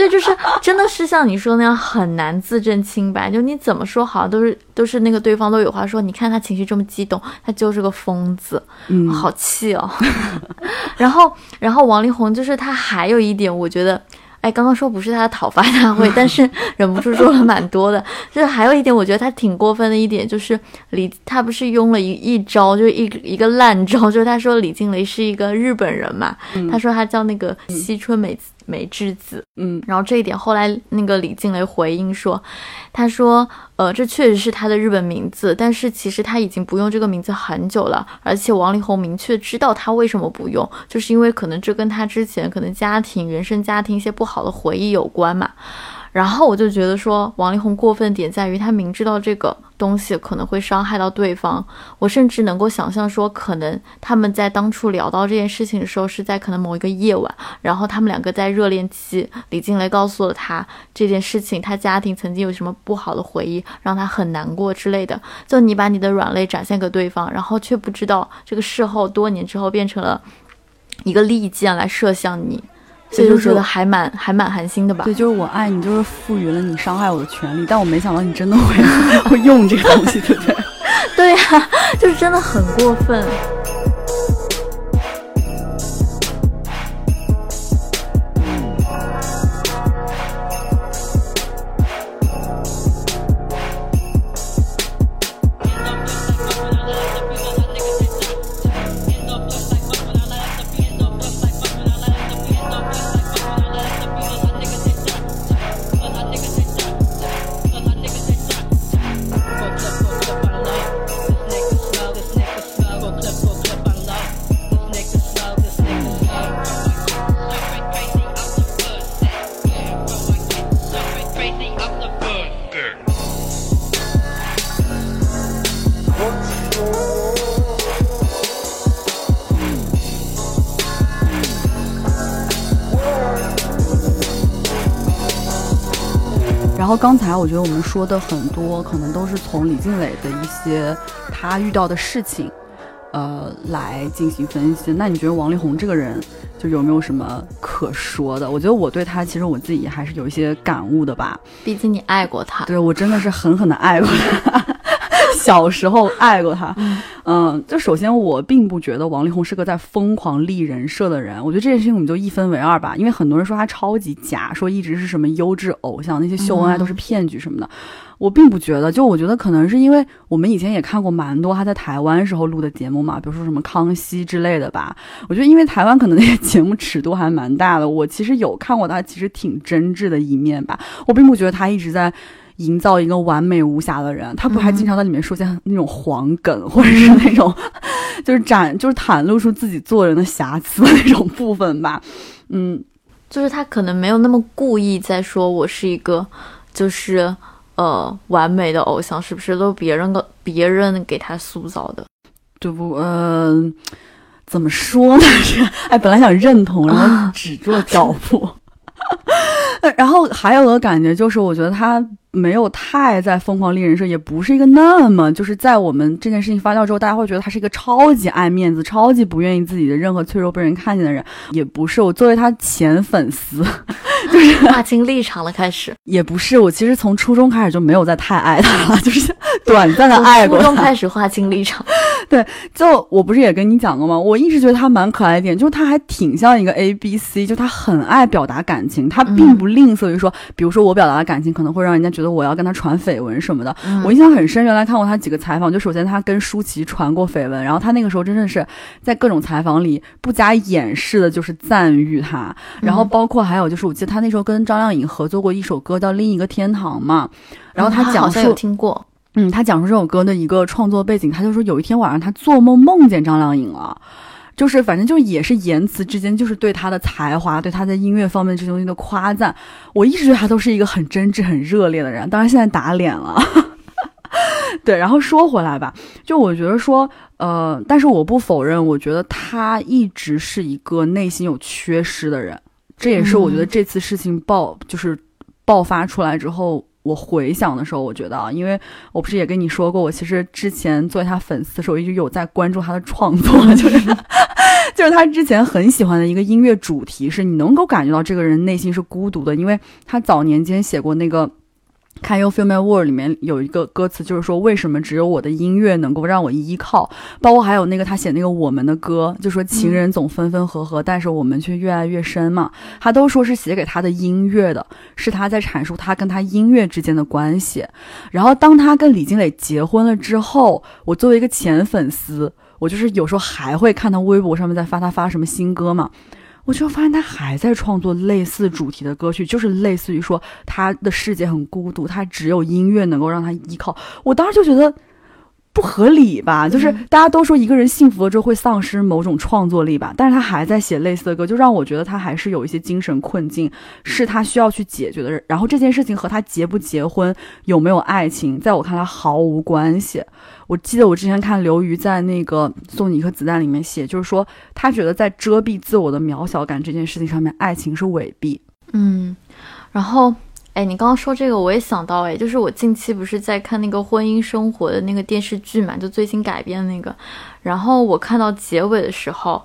[SPEAKER 2] 对，就是真的是像你说那样很难自证清白，就你怎么说好像都是都是那个对方都有话说。你看他情绪这么激动，他就是个疯子，
[SPEAKER 3] 嗯，
[SPEAKER 2] 好气哦。然后，然后王力宏就是他还有一点，我觉得。哎，刚刚说不是他的讨伐大会，但是忍不住说了蛮多的。就是还有一点，我觉得他挺过分的一点，就是李他不是用了一一招，就是一一个烂招，就是他说李静蕾是一个日本人嘛，他说他叫那个西春美美智子，
[SPEAKER 3] 嗯，
[SPEAKER 2] 然后这一点后来那个李静蕾回应说，他说，呃，这确实是他的日本名字，但是其实他已经不用这个名字很久了，而且王力宏明确知道他为什么不用，就是因为可能这跟他之前可能家庭、原生家庭一些不好的回忆有关嘛。然后我就觉得说，王力宏过分点在于他明知道这个东西可能会伤害到对方。我甚至能够想象说，可能他们在当初聊到这件事情的时候，是在可能某一个夜晚，然后他们两个在热恋期，李静蕾告诉了他这件事情，他家庭曾经有什么不好的回忆，让他很难过之类的。就你把你的软肋展现给对方，然后却不知道这个事后多年之后变成了一个利剑来射向你。所以就觉得还蛮还蛮寒心的吧。
[SPEAKER 3] 对，就是我爱你，就是赋予了你伤害我的权利，但我没想到你真的会 会用这个东西，对不对？
[SPEAKER 2] 对呀、就是真的很过分。
[SPEAKER 3] 后刚才我觉得我们说的很多，可能都是从李静蕾的一些他遇到的事情，呃，来进行分析。那你觉得王力宏这个人，就有没有什么可说的？我觉得我对他，其实我自己还是有一些感悟的吧。
[SPEAKER 2] 毕竟你爱过他，
[SPEAKER 3] 对我真的是狠狠的爱过他。小时候爱过他，嗯，嗯就首先我并不觉得王力宏是个在疯狂立人设的人，我觉得这件事情我们就一分为二吧，因为很多人说他超级假，说一直是什么优质偶像，那些秀恩爱都是骗局什么的，我并不觉得，就我觉得可能是因为我们以前也看过蛮多他在台湾时候录的节目嘛，比如说什么康熙之类的吧，我觉得因为台湾可能那些节目尺度还蛮大的，我其实有看过他其实挺真挚的一面吧，我并不觉得他一直在。营造一个完美无瑕的人，他不还经常在里面出现那种黄梗，或者是那种，就是展就是袒露出自己做人的瑕疵的那种部分吧。嗯，
[SPEAKER 2] 就是他可能没有那么故意在说我是一个，就是呃完美的偶像，是不是都别人的别人给他塑造的？
[SPEAKER 3] 对不？嗯，怎么说呢？是 哎，本来想认同，然后止住了脚步。然后还有个感觉就是，我觉得他。没有太在疯狂立人设，也不是一个那么就是在我们这件事情发酵之后，大家会觉得他是一个超级爱面子、超级不愿意自己的任何脆弱被人看见的人，也不是。我作为他前粉丝，就是
[SPEAKER 2] 划清立场了，开始
[SPEAKER 3] 也不是。我其实从初中开始就没有再太爱他了，就是 短暂的爱过。
[SPEAKER 2] 初中开始划清立场，
[SPEAKER 3] 对，就我不是也跟你讲过吗？我一直觉得他蛮可爱一点，就是他还挺像一个 A B C，就他很爱表达感情，他并不吝啬于说，比如说我表达的感情可能会让人家觉。得我要跟他传绯闻什么的，我印象很深。原来看过他几个采访，就首先他跟舒淇传过绯闻，然后他那个时候真的是在各种采访里不加掩饰的，就是赞誉他。然后包括还有就是，我记得他那时候跟张靓颖合作过一首歌叫《另一个天堂》嘛，然后他讲述
[SPEAKER 2] 听过，
[SPEAKER 3] 嗯，他讲述这首歌的一个创作背景，他就说有一天晚上他做梦梦见张靓颖了。就是反正就也是言辞之间，就是对他的才华，对他在音乐方面这些东西的夸赞。我一直觉得他都是一个很真挚、很热烈的人。当然现在打脸了。对，然后说回来吧，就我觉得说，呃，但是我不否认，我觉得他一直是一个内心有缺失的人。这也是我觉得这次事情爆就是爆发出来之后。我回想的时候，我觉得啊，因为我不是也跟你说过，我其实之前作为他粉丝的时候，一直有在关注他的创作，就是 就是他之前很喜欢的一个音乐主题，是你能够感觉到这个人内心是孤独的，因为他早年间写过那个。Can you feel my world 里面有一个歌词，就是说为什么只有我的音乐能够让我依靠？包括还有那个他写那个我们的歌，就说情人总分分合合，但是我们却越爱越深嘛。他都说是写给他的音乐的，是他在阐述他跟他音乐之间的关系。然后当他跟李金磊结婚了之后，我作为一个前粉丝，我就是有时候还会看他微博上面在发他发什么新歌嘛。我就发现他还在创作类似主题的歌曲，就是类似于说他的世界很孤独，他只有音乐能够让他依靠。我当时就觉得。不合理吧？就是大家都说一个人幸福了之后会丧失某种创作力吧，但是他还在写类似的歌，就让我觉得他还是有一些精神困境，是他需要去解决的。然后这件事情和他结不结婚、有没有爱情，在我看来毫无关系。我记得我之前看刘瑜在那个《送你一颗子弹》里面写，就是说他觉得在遮蔽自我的渺小感这件事情上面，爱情是伪币。
[SPEAKER 2] 嗯，然后。哎，你刚刚说这个，我也想到，哎，就是我近期不是在看那个婚姻生活的那个电视剧嘛，就最新改编的那个，然后我看到结尾的时候，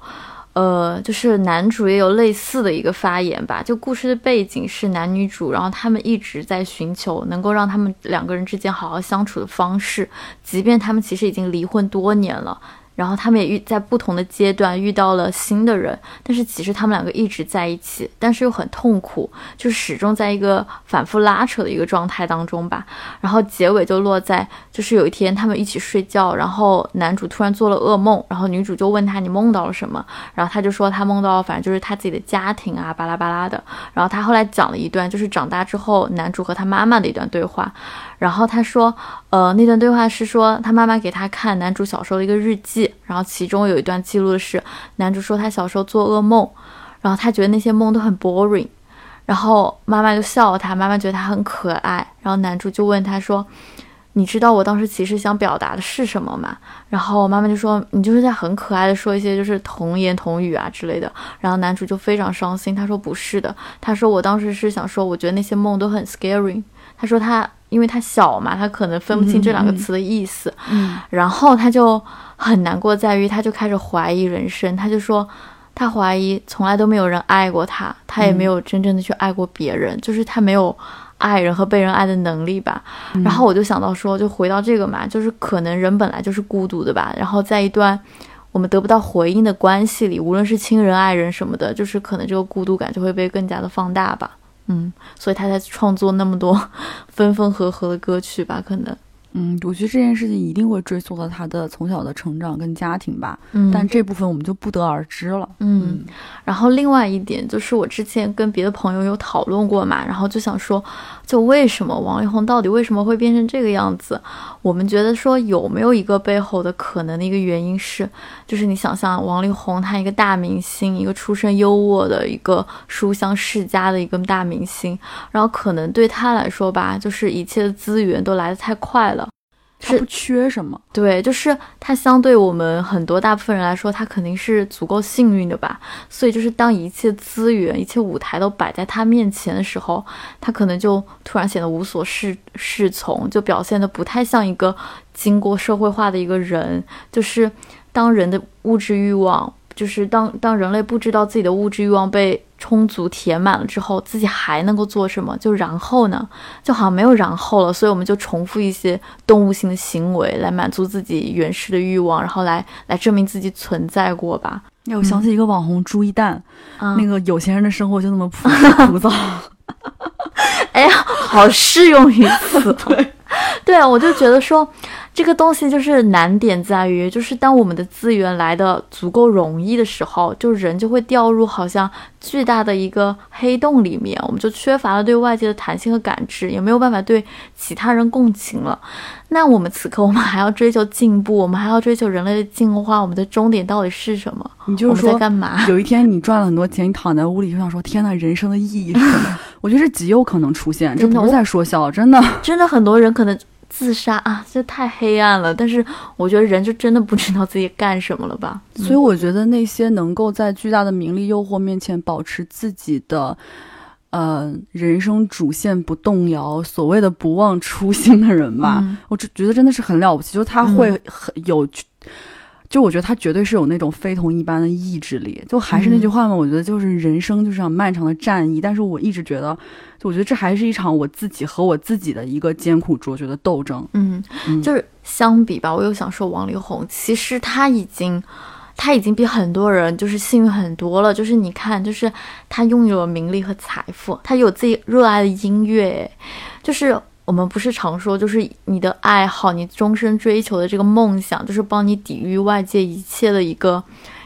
[SPEAKER 2] 呃，就是男主也有类似的一个发言吧，就故事的背景是男女主，然后他们一直在寻求能够让他们两个人之间好好相处的方式，即便他们其实已经离婚多年了。然后他们也遇在不同的阶段遇到了新的人，但是其实他们两个一直在一起，但是又很痛苦，就始终在一个反复拉扯的一个状态当中吧。然后结尾就落在，就是有一天他们一起睡觉，然后男主突然做了噩梦，然后女主就问他你梦到了什么，然后他就说他梦到反正就是他自己的家庭啊巴拉巴拉的。然后他后来讲了一段就是长大之后男主和他妈妈的一段对话。然后他说，呃，那段对话是说他妈妈给他看男主小时候的一个日记，然后其中有一段记录的是男主说他小时候做噩梦，然后他觉得那些梦都很 boring，然后妈妈就笑了他，妈妈觉得他很可爱，然后男主就问他说，你知道我当时其实想表达的是什么吗？然后妈妈就说你就是在很可爱的说一些就是童言童语啊之类的，然后男主就非常伤心，他说不是的，他说我当时是想说我觉得那些梦都很 scary。他说他因为他小嘛，他可能分不清这两个词的意思，
[SPEAKER 3] 嗯
[SPEAKER 2] 然后他就很难过，在于他就开始怀疑人生，他就说他怀疑从来都没有人爱过他，他也没有真正的去爱过别人，就是他没有爱人和被人爱的能力吧。然后我就想到说，就回到这个嘛，就是可能人本来就是孤独的吧，然后在一段。我们得不到回应的关系里，无论是亲人、爱人什么的，就是可能这个孤独感就会被更加的放大吧。嗯，所以他才创作那么多 分分合合的歌曲吧，可能。
[SPEAKER 3] 嗯，我觉得这件事情一定会追溯到他的从小的成长跟家庭吧，
[SPEAKER 2] 嗯，
[SPEAKER 3] 但这部分我们就不得而知了。
[SPEAKER 2] 嗯，然后另外一点就是我之前跟别的朋友有讨论过嘛，然后就想说，就为什么王力宏到底为什么会变成这个样子？我们觉得说有没有一个背后的可能的一个原因是，就是你想象王力宏他一个大明星，一个出身优渥的一个书香世家的一个大明星，然后可能对他来说吧，就是一切的资源都来的太快了。
[SPEAKER 3] 他不缺什么，
[SPEAKER 2] 对，就是他相对我们很多大部分人来说，他肯定是足够幸运的吧。所以就是当一切资源、一切舞台都摆在他面前的时候，他可能就突然显得无所适适从，就表现的不太像一个经过社会化的一个人。就是当人的物质欲望，就是当当人类不知道自己的物质欲望被充足填满了之后，自己还能够做什么？就然后呢？就好像没有然后了，所以我们就重复一些动物性的行为来满足自己原始的欲望，然后来来证明自己存在过吧。
[SPEAKER 3] 哎，我想起一个网红朱一蛋，
[SPEAKER 2] 嗯，
[SPEAKER 3] 那个有钱人的生活就那么朴实枯燥。
[SPEAKER 2] 哎呀，好适用于此。对，对啊，我就觉得说，这个东西就是难点在于，就是当我们的资源来的足够容易的时候，就人就会掉入好像巨大的一个黑洞里面，我们就缺乏了对外界的弹性和感知，也没有办法对其他人共情了。那我们此刻，我们还要追求进步，我们还要追求人类的进化，我们的终点到底是什么？
[SPEAKER 3] 你就是说
[SPEAKER 2] 在，干嘛？
[SPEAKER 3] 有一天你赚了很多钱，你躺在屋里就想说：“天呐，人生的意义是什么？” 我觉得这极有可能出现，这不是在说笑，真的。
[SPEAKER 2] 真的很多人可能自杀啊，这太黑暗了。但是我觉得人就真的不知道自己干什么了吧？
[SPEAKER 3] 所以我觉得那些能够在巨大的名利诱惑面前保持自己的。呃，人生主线不动摇，所谓的不忘初心的人吧，
[SPEAKER 2] 嗯
[SPEAKER 3] 我只觉得真的是很了不起，就是他会很有，就我觉得他绝对是有那种非同一般的意志力。就还是那句话嘛，我觉得就是人生就是场漫长的战役，但是我一直觉得，就我觉得这还是一场我自己和我自己的一个艰苦卓绝的斗争。
[SPEAKER 2] 嗯，
[SPEAKER 3] 嗯
[SPEAKER 2] 就是相比吧，我又想说王力宏，其实他已经。他已经比很多人就是幸运很多了，就是你看，就是他拥有了名利和财富，他有自己热爱的音乐，就是我们不是常说，就是你的爱好，你终身追求的这个梦想，就是帮你抵御外界一切的一个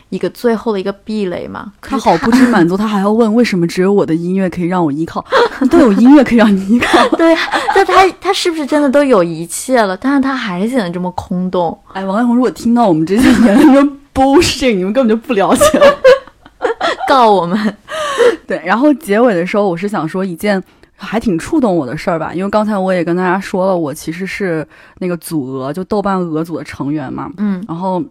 [SPEAKER 2] 一个最后的一个壁垒嘛。
[SPEAKER 3] 他好不知满足，他还要问为什么只有我的音乐可以让我依靠？都有音乐可以让你依靠。
[SPEAKER 2] 对，就他他是不是真的都有一切了？但是他还是显得这么空洞。
[SPEAKER 3] 哎，王力宏，如果听到我们这些言论 bullshit，你们根本就不了解了。
[SPEAKER 2] 告我们，
[SPEAKER 3] 对，然后结尾的时候，我是想说一件还挺触动我的事儿吧，因为刚才我也跟大家说了，我其实是那个组鹅，就豆瓣鹅组的成员嘛。
[SPEAKER 2] 嗯
[SPEAKER 3] 然后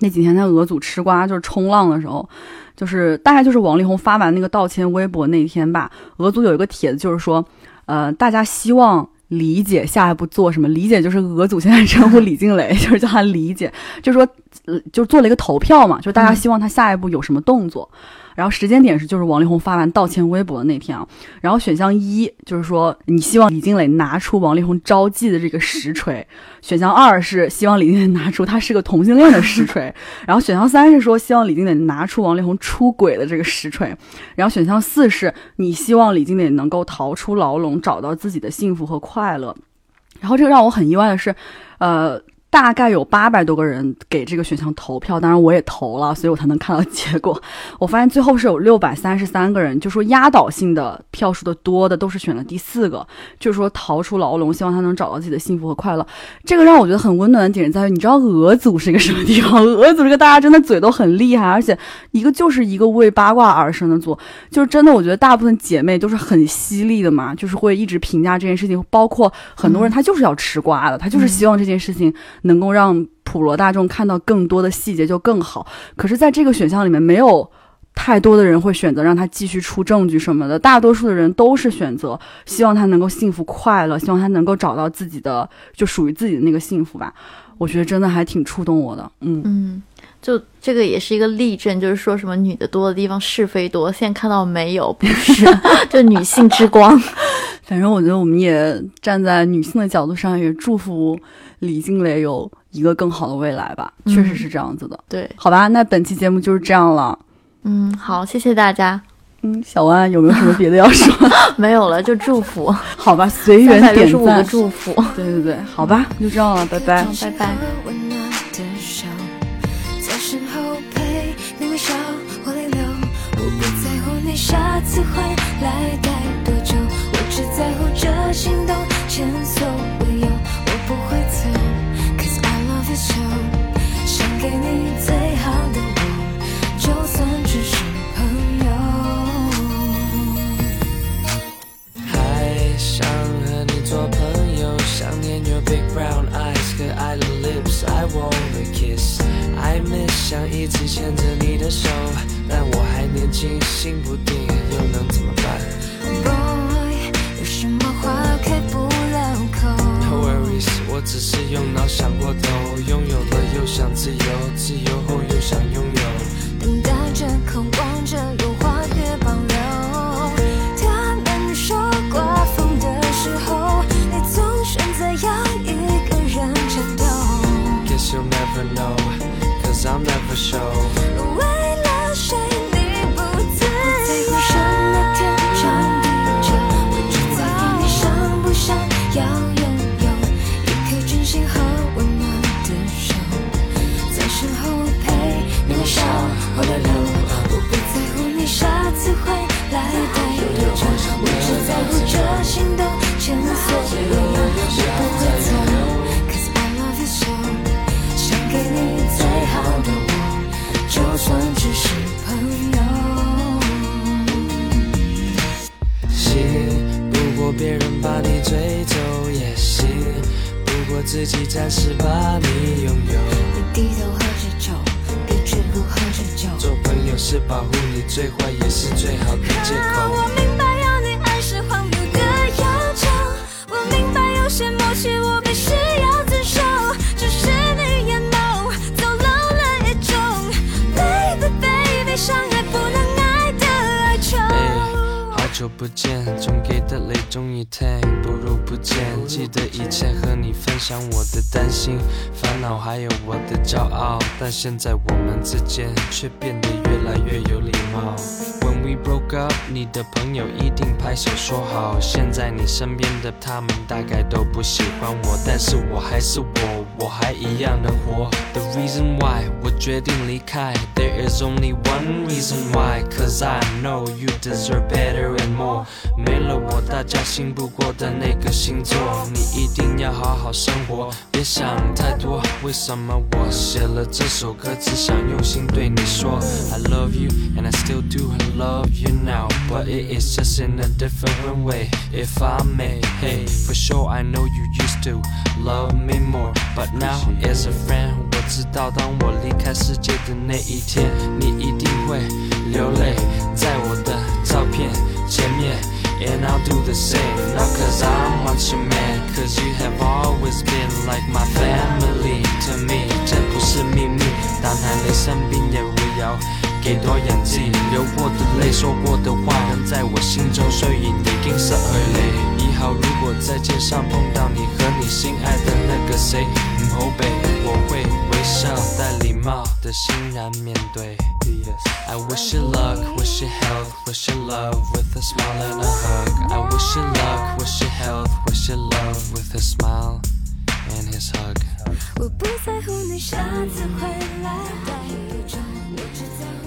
[SPEAKER 3] 那几天在鹅组吃瓜，就是冲浪的时候，就是大概就是王力宏发完那个道歉微博那天吧，鹅组有一个帖子，就是说，呃，大家希望。理解下一步做什么？理解就是鹅组现在称呼李静蕾，就是叫他理解，就是说，呃，就做了一个投票嘛，就是大家
[SPEAKER 2] 嗯
[SPEAKER 3] 希望他下一步有什么动作。然后时间点是就是王力宏发完道歉微博的那天啊，然后选项一就是说你希望李静蕾拿出王力宏招妓的这个实锤，选项二是希望李静蕾拿出他是个同性恋的实锤，然后选项三是说希望李静蕾拿出王力宏出轨的这个实锤，然后选项四是你希望李静蕾能够逃出牢笼，找到自己的幸福和快乐。然后这个让我很意外的是，呃。大概有八百多个人给这个选项投票，当然我也投了，所以我才能看到结果。我发现最后是有六百三十三个人，就说压倒性的票数的多的都是选了第四个，就是说逃出牢笼，希望他能找到自己的幸福和快乐。这个让我觉得很温暖的点在于，你知道俄组是一个什么地方？俄组这个大家真的嘴都很厉害，而且一个就是一个为八卦而生的组，就是真的，我觉得大部分姐妹都是很犀利的嘛，就是会一直评价这件事情，包括很多人他就是要吃瓜的，他就是希望这件事情能够让普罗大众看到更多的细节就更好。可是，在这个选项里面没有太多的人会选择让他继续出证据什么的，大多数的人都是选择希望他能够幸福快乐，希望他能够找到自己的就属于自己的那个幸福吧。我觉得真的还挺触动我的，嗯
[SPEAKER 2] 嗯，就这个也是一个例证，就是说什么女的多的地方是非多，现在看到没有？不是，就女性之光。
[SPEAKER 3] 反正我觉得我们也站在女性的角度上，也祝福李静蕾有一个更好的未来吧。确实是这样子的。
[SPEAKER 2] 对，
[SPEAKER 3] 好吧，那本期节目就是这样了。
[SPEAKER 2] 嗯，好，谢谢大家。
[SPEAKER 3] 嗯，小安有没有什么别的要说？
[SPEAKER 2] 没有了，就祝福。
[SPEAKER 3] 好吧，随缘点
[SPEAKER 2] 赞。祝福。
[SPEAKER 3] 对对对，好吧，就这样了，拜拜。
[SPEAKER 2] 拜拜。
[SPEAKER 1] 想一直牵着你的手，但我还年轻，心不定，又能怎么办
[SPEAKER 4] ？Boy，有什么话开不了口
[SPEAKER 1] ？No worries，我只是用脑想过头，拥有了又想自由，自由后又想拥有，
[SPEAKER 4] 等待着，渴
[SPEAKER 1] 自己暂时把你拥有。
[SPEAKER 4] 你低头喝着酒，别只顾喝着酒。
[SPEAKER 1] 做朋友是保护你，最坏也是最好但现在我们之间却变得越来越有礼貌。When we broke up，你的朋友一定拍手说好。现在你身边的他们大概都不喜欢我，但是我还是我，我还一样能活。The reason why 我决定离开 ，There is only one reason why，cause I know you deserve better and more。没了我，大家信不过的那个星座，你一定要好好生活，别想太多。为什么我写了这首歌，只想用心对你说，I love you and I still do love。love you now, but it is just in a different way. If I may, hey, for sure I know you used to love me more, but now as a friend，我 知道当我离开世界的那一天，你一定会流泪在我的照片前面。And I'll do the same, not cause I'm want your man, cause you have always been like my family to me. 这不是秘密，当含泪生病也不要。给多眼睛，流过的泪，说过的话，仍在我心中，所以已经失去你。以后如果在街上碰到你和你心爱的那个谁，唔好避，我会微笑带礼貌的欣然面对。I wish you luck, wish you health, wish you love with a smile and a hug. I wish you luck, wish you health, wish you love with a smile and his hug.
[SPEAKER 4] 我不在乎你下次回来带多久。我只在乎